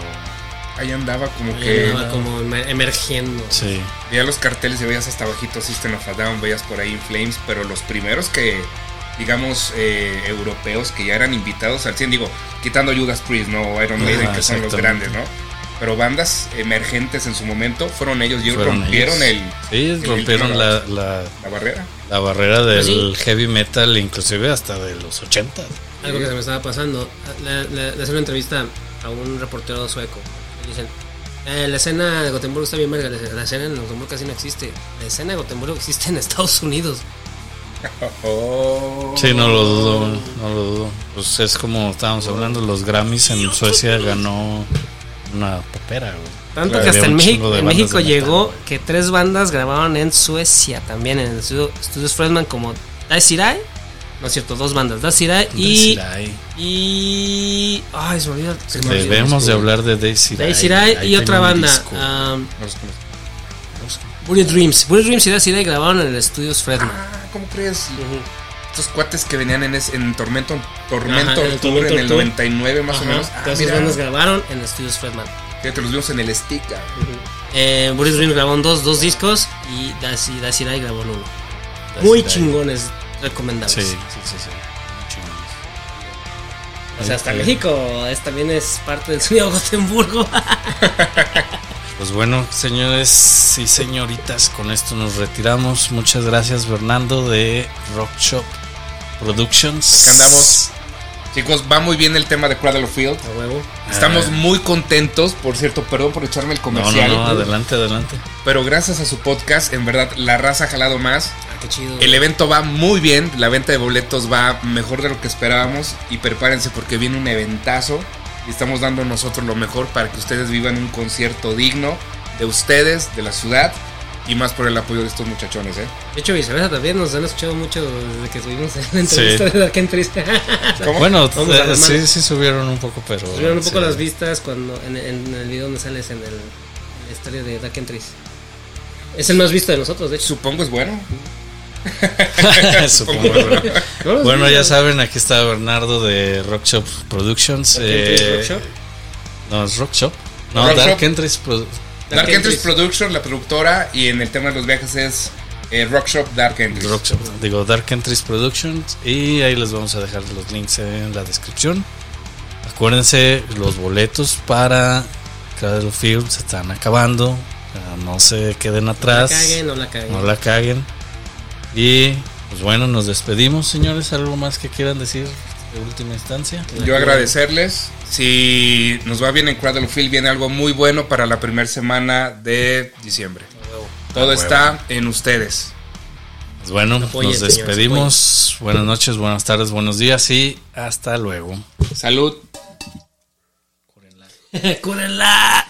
ahí andaba como Ahí que andaba como emer- emergiendo. Sí. veías los carteles y veías hasta bajito System of a Down, veías por ahí In Flames, pero los primeros que, digamos, eh, europeos que ya eran invitados al 100, digo, quitando Judas Priest, ¿no? Iron Maiden, que son los grandes, ¿no? Pero bandas emergentes en su momento fueron ellos y Fueron rompieron ellos. el, Sí, rompieron la, la, la barrera. la barrera del Pues sí. heavy metal, inclusive hasta de los 80. Algo que se me estaba pasando. Le, le- le hacen una entrevista a un reportero sueco. Dicen, "Eh, la escena de Gotemburgo está bien verga. La escena en Gotemburgo casi no existe. La escena de Gotemburgo existe en Estados Unidos. [laughs] Oh. Sí, no lo dudo, no lo dudo. Pues es como estábamos hablando, los Grammys en Suecia ganó una popera, güey. Tanto Claro, que hasta en México, en México llegó que tres bandas grabaron en Suecia también, en el estudio, estudios Fredman, como Daisirai. No es cierto, dos bandas, Daisirai y. Y. Ay, se me olvidó. se me olvidó. Debemos de hablar de Daisy Daisirai Ahí y otra banda. um, No los conozco. Bullet Dreams. Bullet Dreams y Daisirai grabaron en el estudios Fredman. Ah, ¿cómo crees? Estos cuates que venían en, ese- en Tormento, Tormento Ajá, en el Tour Tormentor en el Tour. 99 más o menos. todas Ah, esas mira, bandas grabaron en estudios Fredman. fíjate, los vimos en el stick. ah. Eh, Bullet Dreams grabó dos, dos discos y Daisy- Daisirai grabó uno. Muy chingones, recomendables. Sí, sí, sí, sí. O sea, hasta Ahí- México es, también es parte del sonido Gotemburgo. [laughs] Pues bueno, señores y señoritas, con esto nos retiramos. Muchas gracias, Bernardo de Rock Shop Productions. Acá andamos. Chicos, va muy bien el tema de Cradle of Field. A huevo. Estamos Ah. muy contentos, por cierto, perdón por echarme el No, comercial. no, no, adelante, adelante. Pero gracias a su podcast, en verdad, la raza ha jalado más. Ah, qué chido. El evento va muy bien, la venta de boletos va mejor de lo que esperábamos. Y prepárense porque viene un eventazo. Y estamos dando nosotros lo mejor para que ustedes vivan un concierto digno de ustedes, de la ciudad. Y más por el apoyo de estos muchachones, ¿eh? De hecho, viceversa también nos han escuchado mucho desde que subimos la entrevista [laughs] de Dark. [laughs] ¿Cómo? Bueno, eh, sí, sí subieron un poco, pero. Subieron un poco sí. las vistas cuando en, en el video donde sales en, el, en historia de Dark Entries. Es el más visto de nosotros, de hecho. Supongo es bueno. [laughs] Supongo. ¿No los Bueno, ya saben, aquí está Bernardo de Rock Shop Productions. Eh, Rock Shop. No, es Rock Shop. No, Rock Dark Shop. Entries Produ- Dark, Entries Entries. Production, la productora. Y en el tema de los viajes es eh, Rock Shop Dark Entries. Rock Shop, digo Dark Entries Productions y ahí les vamos a dejar los links en la descripción. Acuérdense, los boletos para Cradle of Field se están acabando. No se queden No la atrás. caguen, no la caguen. No la caguen. Y pues bueno, nos despedimos, señores. ¿Algo más que quieran decir de última instancia? Yo agradecerles. Si nos va bien en Cradle of Field, viene algo muy bueno para la primera semana de diciembre. Todo está en ustedes. Pues bueno, Apoyen, nos señores, despedimos. Buenas noches, buenas tardes, buenos días y hasta luego. Salud. [laughs] ¡Cúrenla!